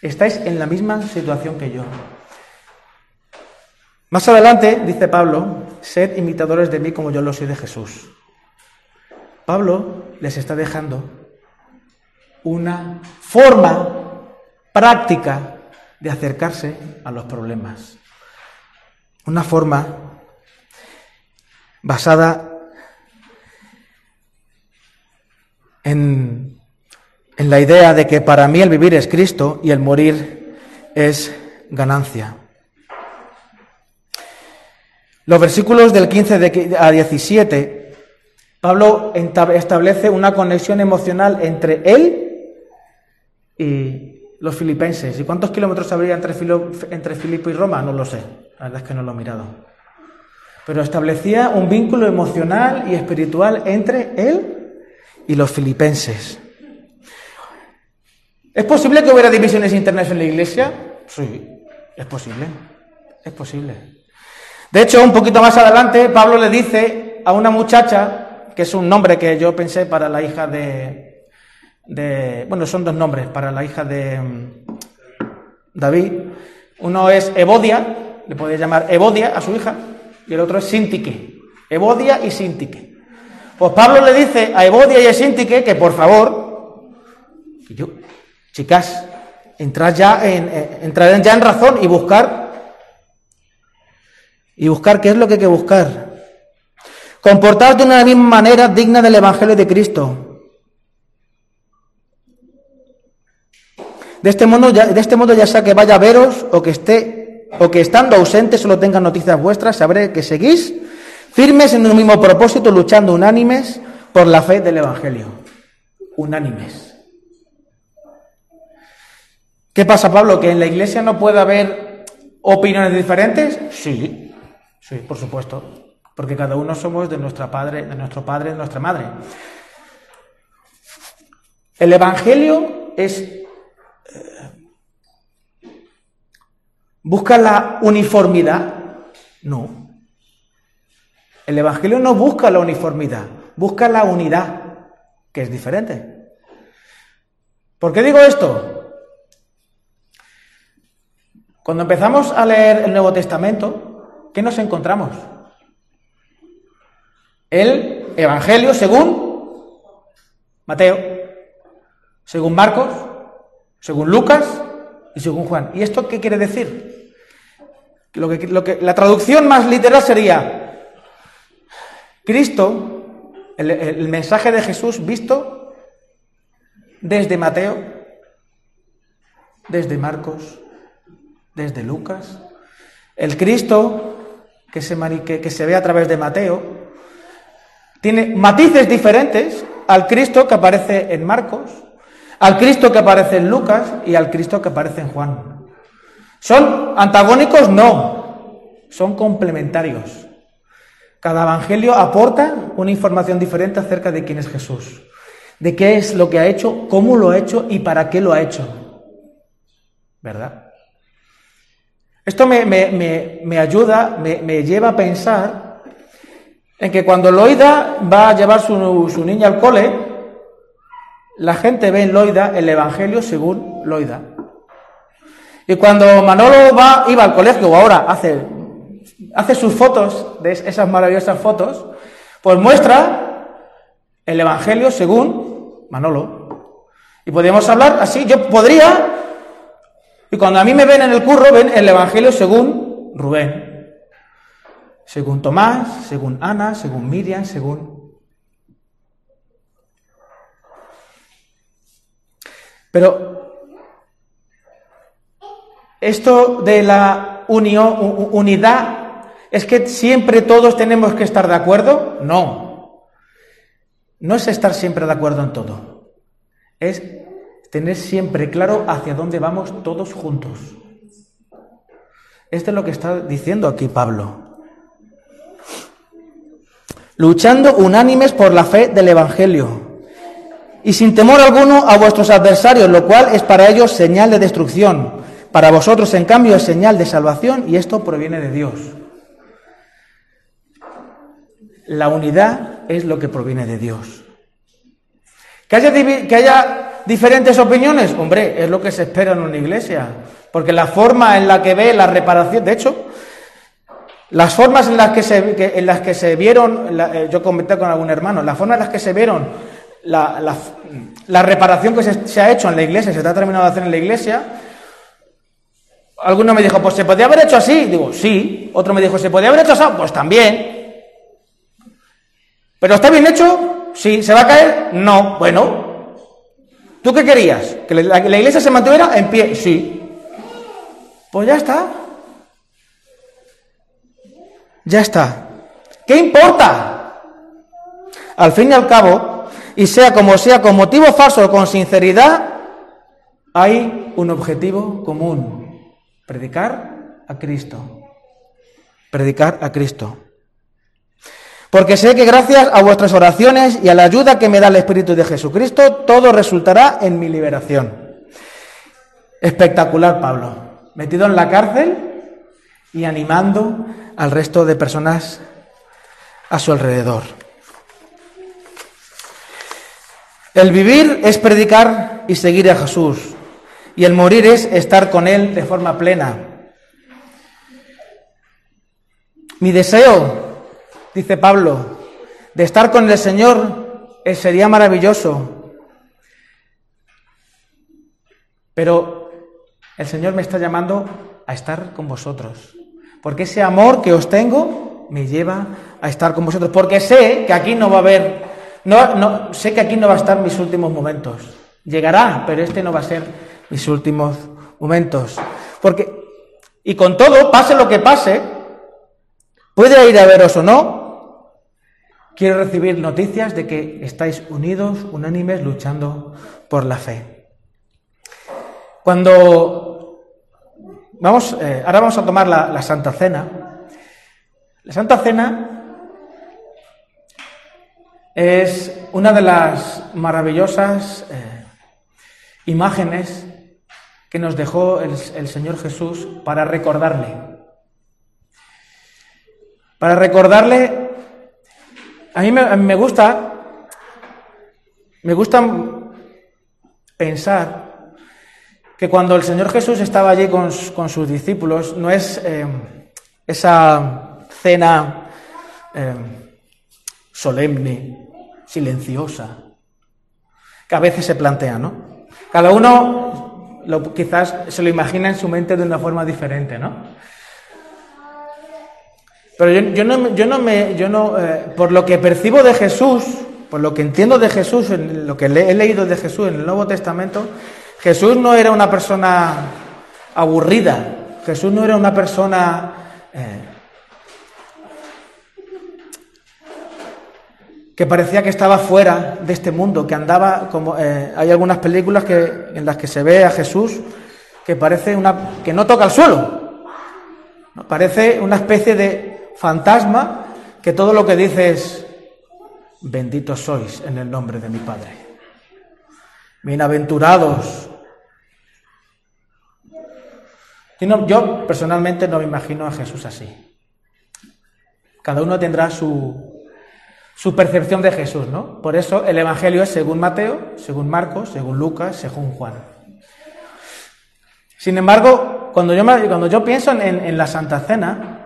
E: Estáis en la misma situación que yo. Más adelante, dice Pablo, sed imitadores de mí como yo lo soy de Jesús. Pablo les está dejando una forma práctica de acercarse a los problemas. Una forma basada en, la idea de que para mí el vivir es Cristo y el morir es ganancia. Los versículos del 15 a 17, Pablo establece una conexión emocional entre él y los filipenses. ¿Y cuántos kilómetros habría entre, entre Filipo y Roma? No lo sé. La verdad es que no lo he mirado. Pero establecía un vínculo emocional y espiritual entre él y los filipenses. ¿Es posible que hubiera divisiones internas en la iglesia? Sí, es posible. Es posible. De hecho, un poquito más adelante, Pablo le dice a una muchacha, que es un nombre que yo pensé para la hija de, de bueno, son dos nombres para la hija de mm, David. Uno es Evodia, le podéis llamar Evodia a su hija, y el otro es Sintique. Evodia y Sintique. Pues Pablo le dice a Evodia y a Sintique que por favor, yo, chicas, entrad ya en, eh, entrad ya en razón y buscar y buscar qué es lo que hay que buscar. Comportar de una misma manera digna del Evangelio de Cristo. De este modo ya, de este modo ya sea que vaya a veros o que esté o que estando ausente solo tenga noticias vuestras, sabré que seguís firmes en un mismo propósito, luchando unánimes por la fe del Evangelio. Unánimes. ¿Qué pasa, Pablo? ¿Que en la iglesia no puede haber opiniones diferentes? Sí, sí, por supuesto. Porque cada uno somos de nuestra padre, de nuestro padre, de nuestra madre. El Evangelio es. eh, ¿Busca la uniformidad? No. El Evangelio no busca la uniformidad, busca la unidad, que es diferente. ¿Por qué digo esto? Cuando empezamos a leer el Nuevo Testamento, ¿qué nos encontramos? El Evangelio según Mateo, según Marcos, según Lucas y según Juan. ¿Y esto qué quiere decir? Lo que, la traducción más literal sería Cristo, el mensaje de Jesús visto desde Mateo, desde Marcos, desde Lucas. El Cristo que se, ve a través de Mateo tiene matices diferentes al Cristo que aparece en Marcos, al Cristo que aparece en Lucas y al Cristo que aparece en Juan. ¿Son antagónicos? No, son complementarios. Cada evangelio aporta una información diferente acerca de quién es Jesús, de qué es lo que ha hecho, cómo lo ha hecho y para qué lo ha hecho. ¿Verdad? Esto me, me- me- me ayuda, me, lleva a pensar en que cuando Loida va a llevar su, su niña al cole, la gente ve en Loida el Evangelio según Loida. Y cuando Manolo va, iba al colegio o ahora hace, hace sus fotos, de es- esas maravillosas fotos, pues muestra el Evangelio según Manolo. Y podríamos hablar así, yo podría, y cuando a mí me ven en el curro, ven el Evangelio según Rubén, según Tomás, según Ana, según Miriam, según... Pero esto de la unidad, ¿es que siempre todos tenemos que estar de acuerdo? No. No es estar siempre de acuerdo en todo. Es tener siempre claro hacia dónde vamos todos juntos. Esto es lo que está diciendo aquí Pablo. Luchando unánimes por la fe del Evangelio y sin temor alguno a vuestros adversarios, lo cual es para ellos señal de destrucción. Para vosotros, en cambio, es señal de salvación y esto proviene de Dios. La unidad es lo que proviene de Dios. Que haya, que haya diferentes opiniones, hombre, es lo que se espera en una iglesia. Porque la forma en la que ve la reparación, de hecho, las formas en las que se, en las que se vieron, eh, yo comenté con algún hermano, las formas en las que se vieron la, la- reparación que se, se ha hecho en la iglesia, se está terminando de hacer en la iglesia, alguno me dijo, pues se podía haber hecho así. Digo, sí. Otro me dijo, ¿se podía haber hecho así? Pues también. ¿Pero está bien hecho? Sí. ¿Se va a caer? No. Bueno. ¿Tú qué querías? ¿Que la, iglesia se mantuviera en pie? Sí. Pues ya está. Ya está. ¿Qué importa? Al fin y al cabo, y sea como sea, con motivo falso o con sinceridad, hay un objetivo común. Predicar a Cristo. Predicar a Cristo. Porque sé que gracias a vuestras oraciones y a la ayuda que me da el Espíritu de Jesucristo, todo resultará en mi liberación. Espectacular, Pablo. Metido en la cárcel y animando al resto de personas a su alrededor. El vivir es predicar y seguir a Jesús, y el morir es estar con Él de forma plena. Mi deseo, dice Pablo, de estar con el Señor eh, sería maravilloso, pero el Señor me está llamando a estar con vosotros, porque ese amor que os tengo me lleva a estar con vosotros, porque sé que aquí no va a haber, no, no, sé que aquí no va a estar mis últimos momentos. Llegará, pero este no va a ser mis últimos momentos. Porque, y con todo, pase lo que pase, puede ir a veros o no, quiero recibir noticias de que estáis unidos, unánimes, luchando por la fe. Cuando vamos, eh, ahora vamos a tomar la, Santa Cena. La Santa Cena es una de las maravillosas eh, imágenes que nos dejó el, el, Señor Jesús para recordarle. Para recordarle, a mí me, gusta, me gusta pensar que cuando el Señor Jesús estaba allí con, sus discípulos, no es eh, esa cena eh, solemne, silenciosa, que a veces se plantea, ¿no? Cada uno quizás se lo imagina en su mente de una forma diferente, ¿no? Pero yo, yo no, yo no me, yo no, eh, por lo que percibo de Jesús, por lo que entiendo de Jesús, lo que he leído de Jesús en el Nuevo Testamento, Jesús no era una persona aburrida, Jesús no era una persona eh, que parecía que estaba fuera de este mundo, que andaba como eh, hay algunas películas que, en las que se ve a Jesús que parece una que no toca el suelo, parece una especie de fantasma que todo lo que dice es benditos sois en el nombre de mi Padre. Bienaventurados. Yo, no, yo, personalmente no me imagino a Jesús así. Cada uno tendrá su, su percepción de Jesús, ¿no? Por eso el Evangelio es según Mateo, según Marcos, según Lucas, según Juan. Sin embargo, cuando yo, pienso en, en la Santa Cena,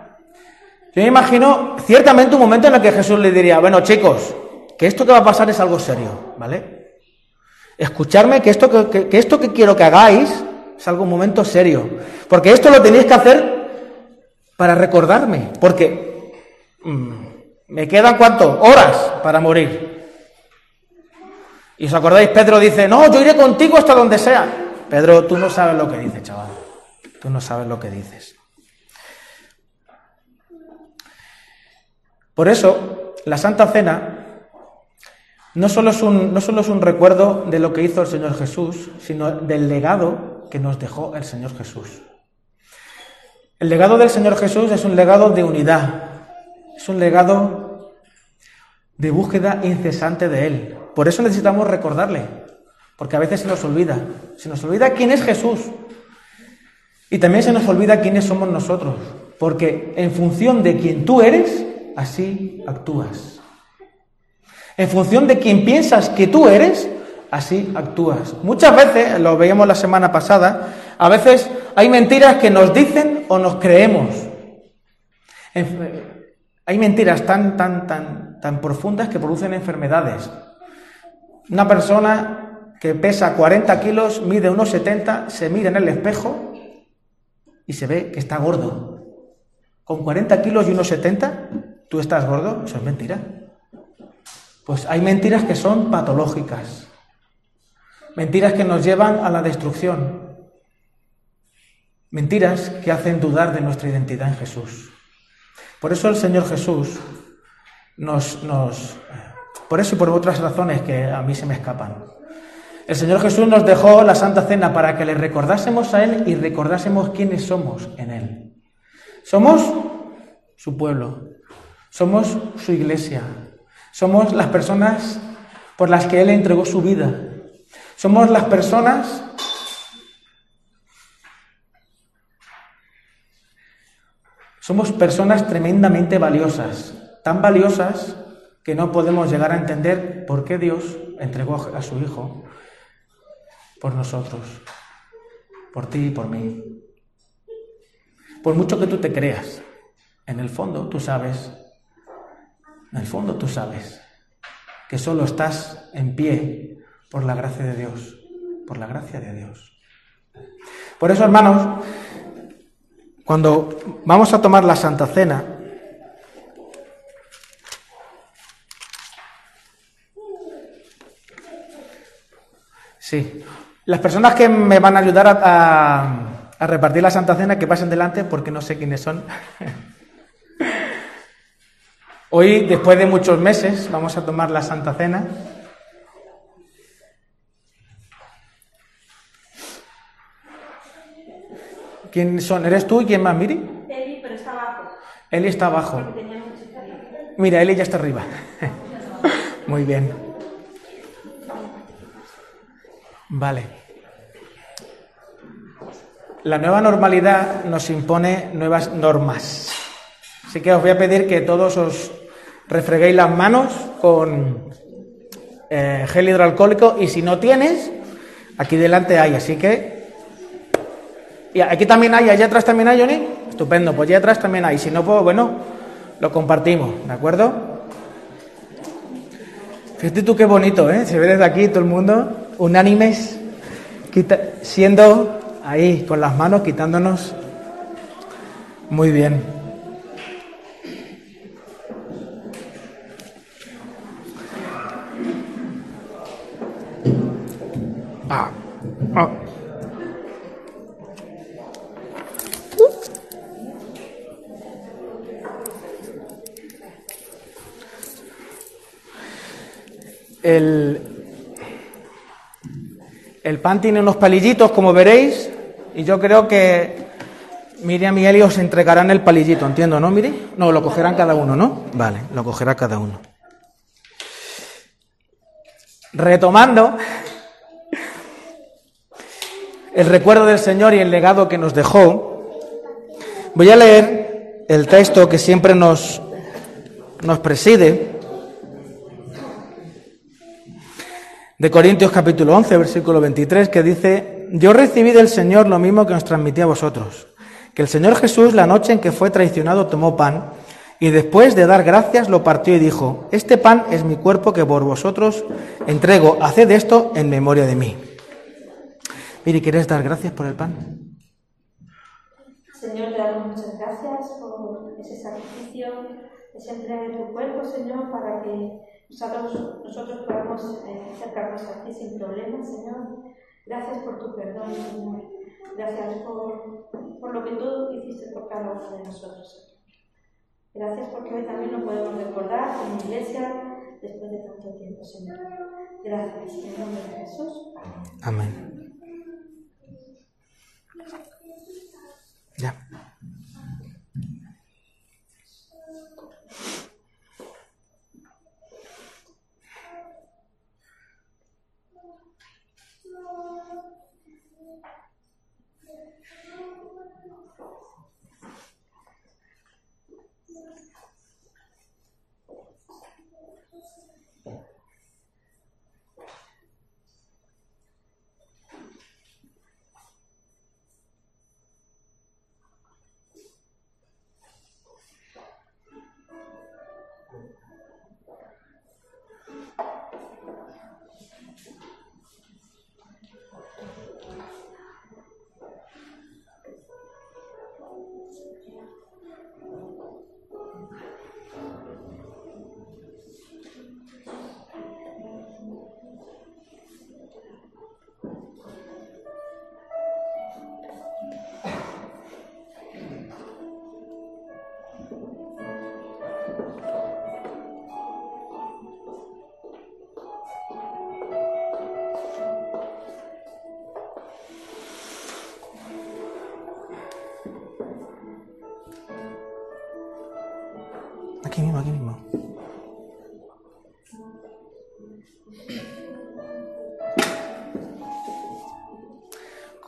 E: yo me imagino ciertamente un momento en el que Jesús le diría, bueno chicos, que esto que va a pasar es algo serio, ¿vale? Escucharme que esto que, que, esto que quiero que hagáis es algo un momento serio. Porque esto lo tenéis que hacer para recordarme. Porque mmm, me quedan cuánto? Horas para morir. Y os acordáis, Pedro dice, no, yo iré contigo hasta donde sea. Pedro, tú no sabes lo que dices, chaval. Tú no sabes lo que dices. Por eso, la Santa Cena no solo, es un, recuerdo de lo que hizo el Señor Jesús, sino del legado que nos dejó el Señor Jesús. El legado del Señor Jesús es un legado de unidad, es un legado de búsqueda incesante de Él. Por eso necesitamos recordarle, porque a veces se nos olvida. Se nos olvida quién es Jesús. Y también se nos olvida quiénes somos nosotros, porque en función de quién tú eres, así actúas. En función de quién piensas que tú eres, así actúas. Muchas veces, lo veíamos la semana pasada, a veces hay mentiras que nos dicen o nos creemos. Hay mentiras tan, tan, tan, tan profundas que producen enfermedades. Una persona que pesa 40 kilos, mide unos 70, se mira en el espejo y se ve que está gordo. Con 40 kilos y unos 70, ¿tú estás gordo? Eso es mentira. Pues hay mentiras que son patológicas, mentiras que nos llevan a la destrucción, mentiras que hacen dudar de nuestra identidad en Jesús. Por eso el Señor Jesús nos, nos, por eso y por otras razones que a mí se me escapan. El Señor Jesús nos dejó la Santa Cena para que le recordásemos a Él y recordásemos quiénes somos en Él. Somos su pueblo, somos su iglesia, somos las personas por las que Él entregó su vida. Somos las personas Somos personas tremendamente valiosas, tan valiosas que no podemos llegar a entender por qué Dios entregó a su Hijo por nosotros, por ti y por mí. Por mucho que tú te creas, en el fondo tú sabes, en el fondo tú sabes que solo estás en pie por la gracia de Dios, por la gracia de Dios. Por eso, hermanos, cuando vamos a tomar la Santa Cena, sí, las personas que me van a ayudar a, a, repartir la Santa Cena, que pasen delante porque no sé quiénes son. Hoy, después de muchos meses, vamos a tomar la Santa Cena. ¿Quién son? ¿Eres tú y quién más, Miri?
B: Eli, pero está abajo.
E: Eli está abajo.
B: Frío.
E: Mira, Eli ya está arriba. Muy bien. Vale. La nueva normalidad nos impone nuevas normas. Así que os voy a pedir que todos os refreguéis las manos con eh, gel hidroalcohólico y si no tienes, aquí delante hay. Así que... Y aquí también hay, allá atrás también hay, Johnny. Estupendo, pues allá atrás también hay. Si no, pues bueno, lo compartimos, ¿de acuerdo? Fíjate tú qué bonito, ¿eh? Se ve desde aquí todo el mundo, unánimes, quita- siendo ahí con las manos, quitándonos. Muy bien. Ah. Ah. El, el pan tiene unos palillitos, como veréis, y yo creo que Miriam y Eli os entregarán el palillito, entiendo, ¿no, Miri? No, lo cogerán cada uno, ¿no? Vale, lo cogerá cada uno. Retomando el recuerdo del Señor y el legado que nos dejó, voy a leer el texto que siempre nos, nos preside, de Corintios capítulo 11, versículo 23, que dice, yo recibí del Señor lo mismo que nos transmití a vosotros, que el Señor Jesús la noche en que fue traicionado tomó pan y después de dar gracias lo partió y dijo, este pan es mi cuerpo que por vosotros entrego, haced esto en memoria de mí. Mire, ¿quieres dar gracias por el pan?
B: Señor, te damos muchas gracias por ese sacrificio, esa entrega de tu cuerpo, Señor, para que nosotros, nosotros podamos eh, acercarnos a ti sin problemas, Señor. Gracias por tu perdón, Señor. Gracias por, por lo que tú hiciste por cada uno de nosotros, Señor. Gracias porque hoy también lo podemos recordar como iglesia después de tanto tiempo, Señor. Gracias. En nombre de Jesús. Amén.
E: Amén. Ya. Aquí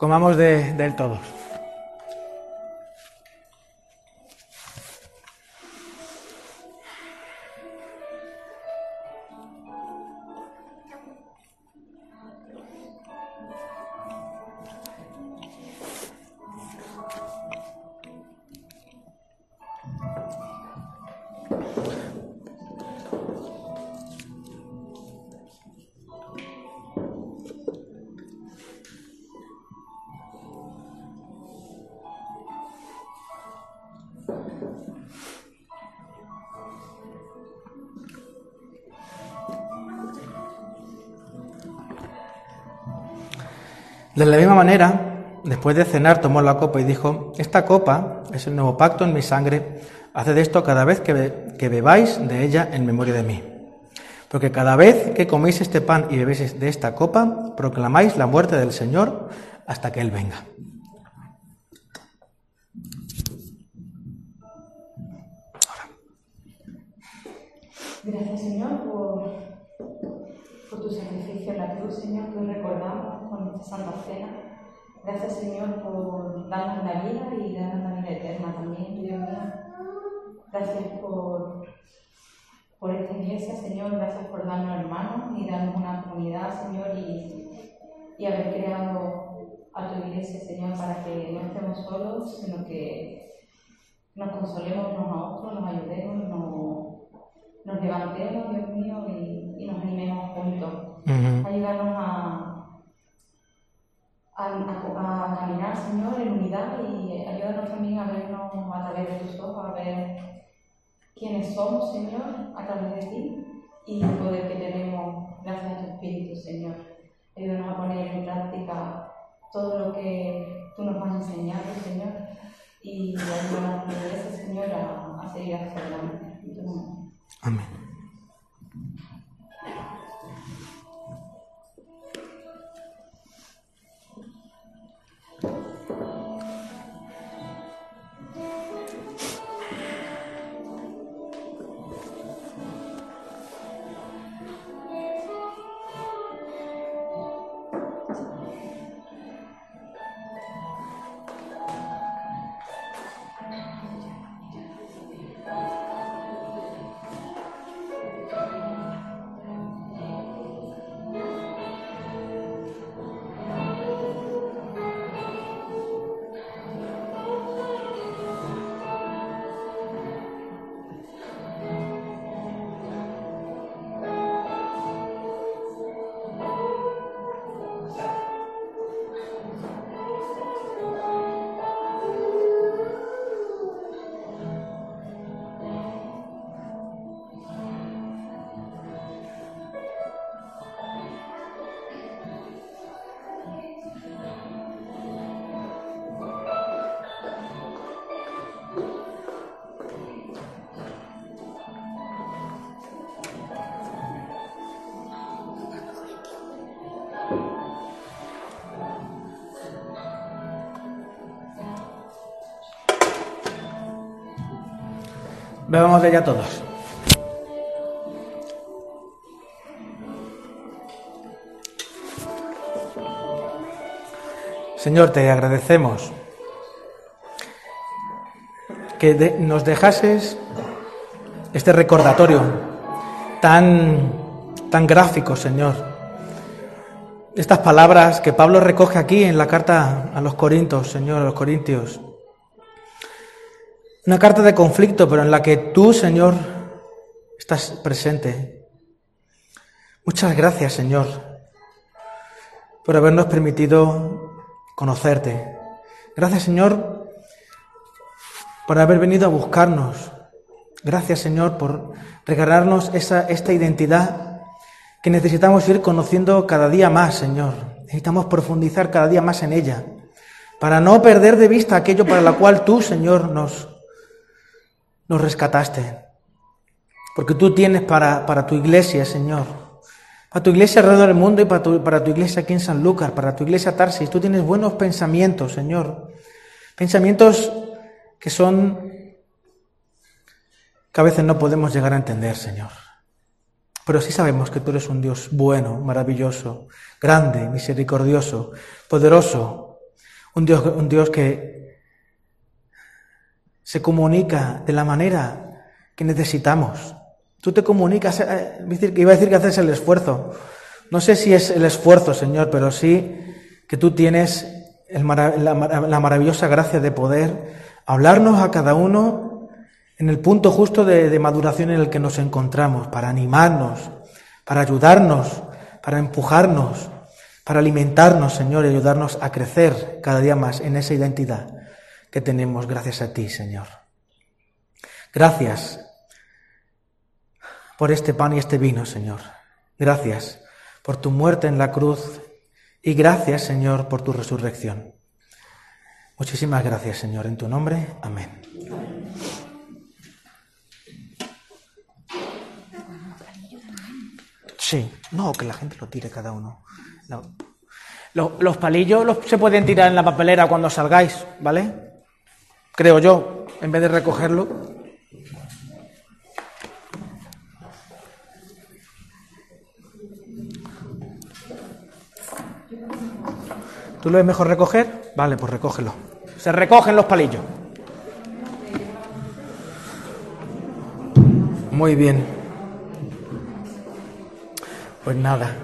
E: Comamos de, de él. De la misma manera, después de cenar, tomó la copa y dijo, esta copa es el nuevo pacto en mi sangre, haced esto cada vez que, que bebáis de ella en memoria de mí. Porque cada vez que coméis este pan y bebéis de esta copa, proclamáis la muerte del Señor hasta que Él venga.
F: Por esta iglesia, Señor. Gracias por darnos hermanos y darnos una comunidad, Señor, y, y haber creado a tu iglesia, Señor, para que no estemos solos, sino que nos consolemos unos a otros, nos ayudemos, nos nos levantemos, Dios mío, y, y nos animemos juntos. Ayúdanos a, a, a- a caminar, Señor, en unidad y ayúdanos también a vernos a través de tus ojos, a ver quiénes somos, Señor, a través de ti y el poder que tenemos gracias a tu Espíritu, Señor. Ayúdanos a poner en práctica todo lo que tú nos has enseñado, Señor, y ayúdanos a la Señor, a, seguir hacia adelante.
E: Amén. Bebamos de ella todos. Señor, te agradecemos que nos dejases este recordatorio tan, tan gráfico, Señor. Estas palabras que Pablo recoge aquí en la carta a los Corintios, Señor, a los Corintios. Una carta de conflicto, pero en la que tú, Señor, estás presente. Muchas gracias, Señor, por habernos permitido conocerte. Gracias, Señor, por haber venido a buscarnos. Gracias, Señor, por regalarnos esa, esta identidad que necesitamos ir conociendo cada día más, Señor. Necesitamos profundizar cada día más en ella, para no perder de vista aquello para lo cual tú, Señor, nos, nos rescataste. Porque tú tienes para, para tu iglesia, Señor, para tu iglesia alrededor del mundo y para tu, para tu iglesia aquí en San Lucas, para tu iglesia Tarsis, tú tienes buenos pensamientos, Señor. Pensamientos que son que a veces no podemos llegar a entender, Señor. Pero sí sabemos que tú eres un Dios bueno, maravilloso, grande, misericordioso, poderoso, un Dios, un Dios que se comunica de la manera que necesitamos. Tú te comunicas, eh, iba a decir que haces el esfuerzo. No sé si es el esfuerzo, Señor, pero sí que tú tienes la maravillosa gracia de poder hablarnos a cada uno en el punto justo de, de maduración en el que nos encontramos, para animarnos, para ayudarnos, para empujarnos, para alimentarnos, Señor, y ayudarnos a crecer cada día más en esa identidad que tenemos gracias a ti, Señor. Gracias por este pan y este vino, Señor. Gracias por tu muerte en la cruz Y gracias, Señor, por tu resurrección. Muchísimas gracias, Señor, en tu nombre. Amén. Sí, no, que la gente lo tire cada uno. No. Los, los palillos los, se pueden tirar en la papelera cuando salgáis, ¿vale? Creo yo, en vez de recogerlo. ¿Tú lo ves mejor recoger? Vale, pues recógelo. Se recogen los palillos. Muy bien. Pues nada.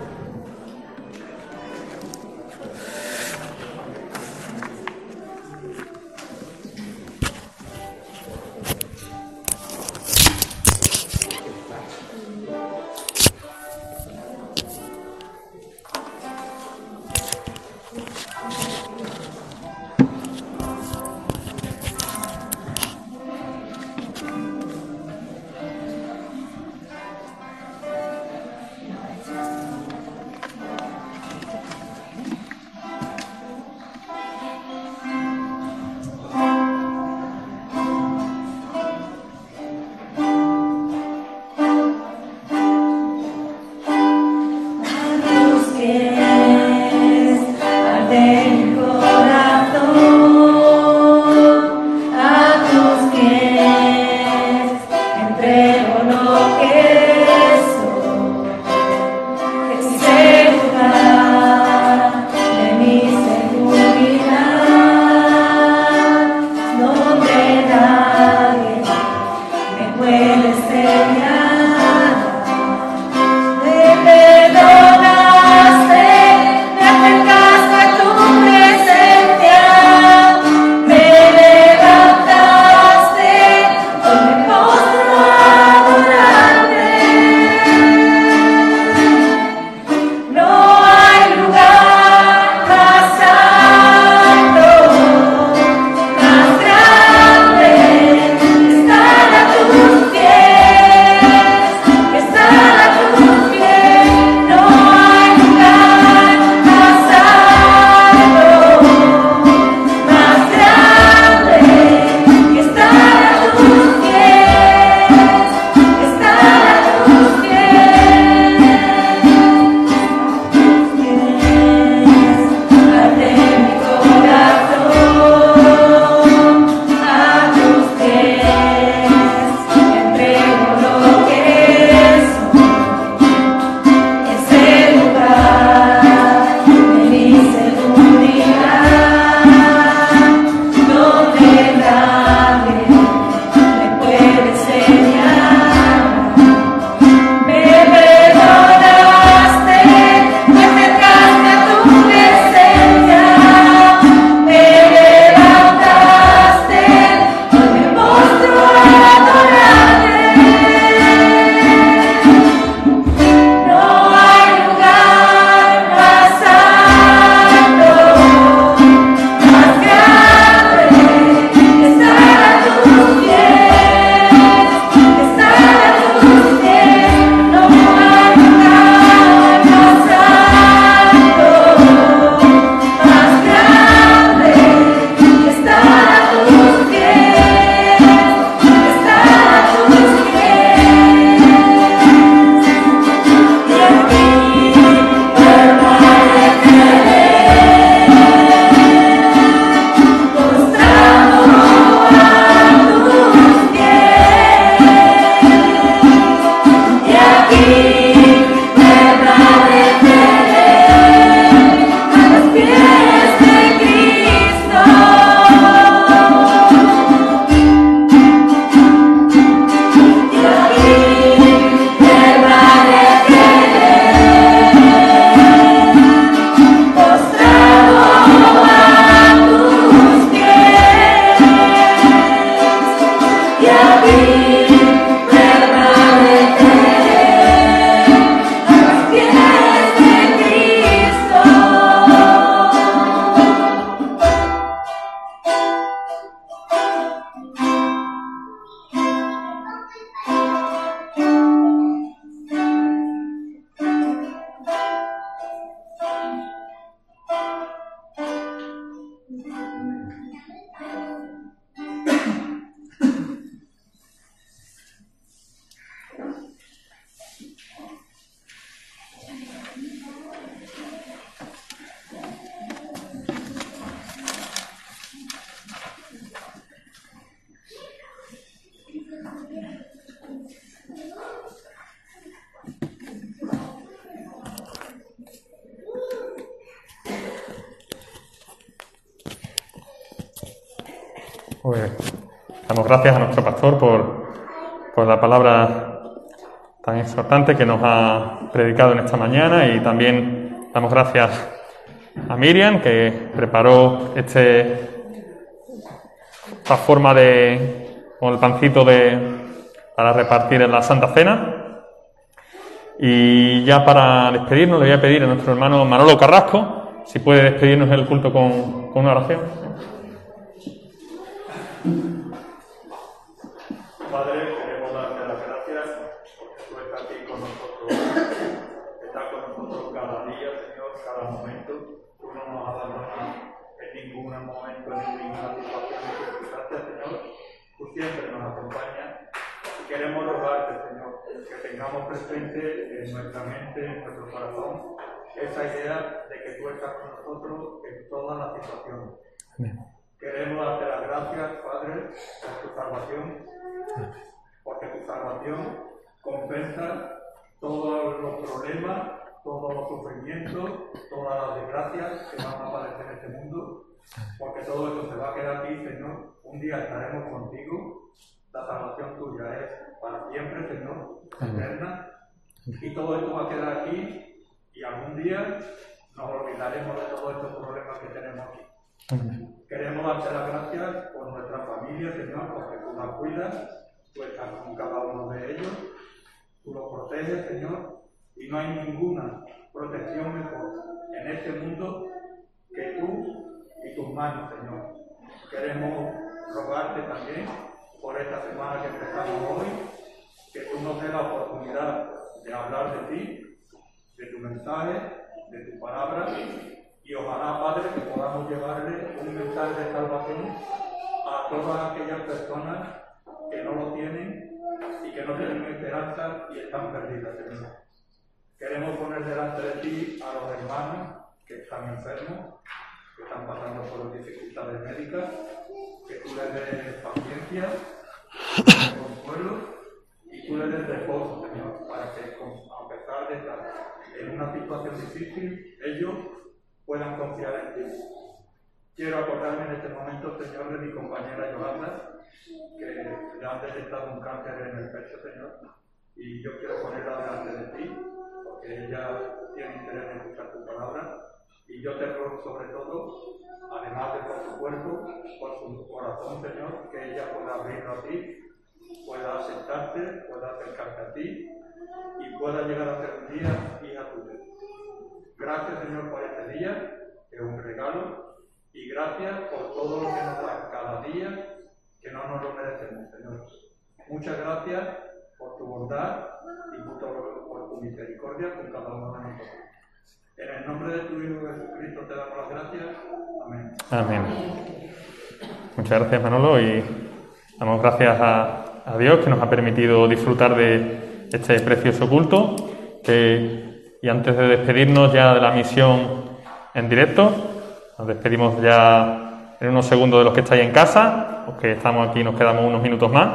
A: Pues damos gracias a nuestro pastor por, por la palabra tan exhortante que nos ha predicado en esta mañana y también damos gracias a Miriam que preparó este esta forma de con el pancito de para repartir en la Santa Cena. Y ya para despedirnos le voy a pedir a nuestro hermano Manolo Carrasco si puede despedirnos del culto con, con una oración.
G: Esa idea de que tú estás con nosotros en todas las situaciones. Queremos darte las gracias, Padre, por tu salvación, porque tu salvación compensa todos los problemas, todos los sufrimientos, todas las desgracias que van a aparecer en este mundo, porque todo esto se va a quedar aquí, Señor. Un día estaremos contigo, la salvación tuya es para siempre, Señor, eterna, y todo esto va a quedar aquí, y algún día nos olvidaremos de todos estos problemas que tenemos aquí. Queremos darte las gracias por nuestra familia, Señor, porque tú la cuidas, tú estás con cada uno de ellos, tú los proteges, Señor, y no hay ninguna protección mejor en este mundo que tú y tus manos, Señor. Queremos rogarte también por esta semana que empezamos hoy, que tú nos des la oportunidad de hablar de ti, de tu mensaje, de tu palabra, y ojalá, Padre, que podamos llevarle un mensaje de salvación a todas aquellas personas que no lo tienen y que no tienen esperanza y están perdidas, Señor. Queremos poner delante de ti a los hermanos que están enfermos, que están pasando por dificultades médicas, que tú les des paciencia, consuelo y tú les des reposo, Señor, para que a pesar de estar en una situación difícil, ellos puedan confiar en ti. Quiero acordarme en este momento, Señor, de mi compañera Yolanda, que le han detectado un cáncer en el pecho, Señor, y yo quiero ponerla delante de ti, porque ella tiene interés en escuchar tu palabra, y yo te ruego sobre todo, además de por su cuerpo, por su corazón, Señor, que ella pueda abrirlo a ti, pueda aceptarte, pueda acercarte a ti, y pueda llegar a ser un día hija tuya. Gracias, Señor, por este día, es un regalo, y gracias por todo lo que nos das cada día, que no nos lo merecemos, Señor. Muchas gracias por tu bondad y por tu misericordia con cada uno de nosotros. En el nombre de tu Hijo Jesucristo te damos las gracias. Amén.
A: Amén. Muchas gracias Manolo y damos gracias a, a Dios que nos ha permitido disfrutar de este precioso culto. y antes de despedirnos ya de la misión en directo, nos despedimos ya en unos segundos de los que estáis en casa, los estamos aquí nos quedamos unos minutos más.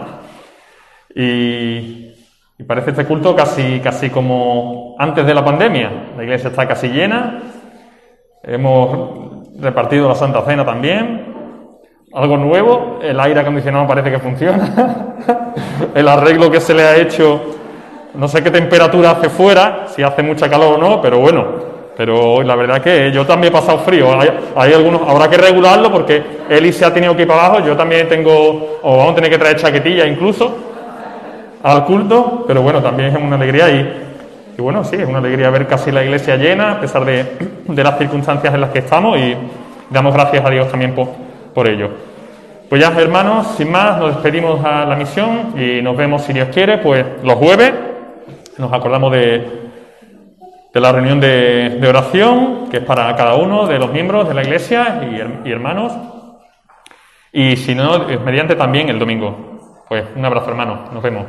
A: Y, y parece este culto casi, casi como antes de la pandemia. La iglesia está casi llena, Hemos repartido la Santa Cena también. Algo nuevo, el aire acondicionado parece que funciona. el arreglo que se le ha hecho, no sé qué temperatura hace fuera, si hace mucha calor o no, pero bueno. Pero la verdad que yo también he pasado frío. Hay, hay algunos, habrá que regularlo porque Eli se ha tenido que ir para abajo. Yo también tengo, o vamos a tener que traer chaquetilla incluso al culto, pero bueno, también es una alegría y, y bueno, sí, es una alegría ver casi la iglesia llena a pesar de, de las circunstancias en las que estamos y damos gracias a Dios también por, por ello. Pues ya, hermanos, sin más, nos despedimos a la misión y nos vemos, si Dios quiere, pues los jueves. Nos acordamos de, de la reunión de, oración, que es para cada uno de los miembros de la iglesia y, her- y hermanos. Y si no, mediante también el domingo. Pues un abrazo, hermanos. Nos vemos.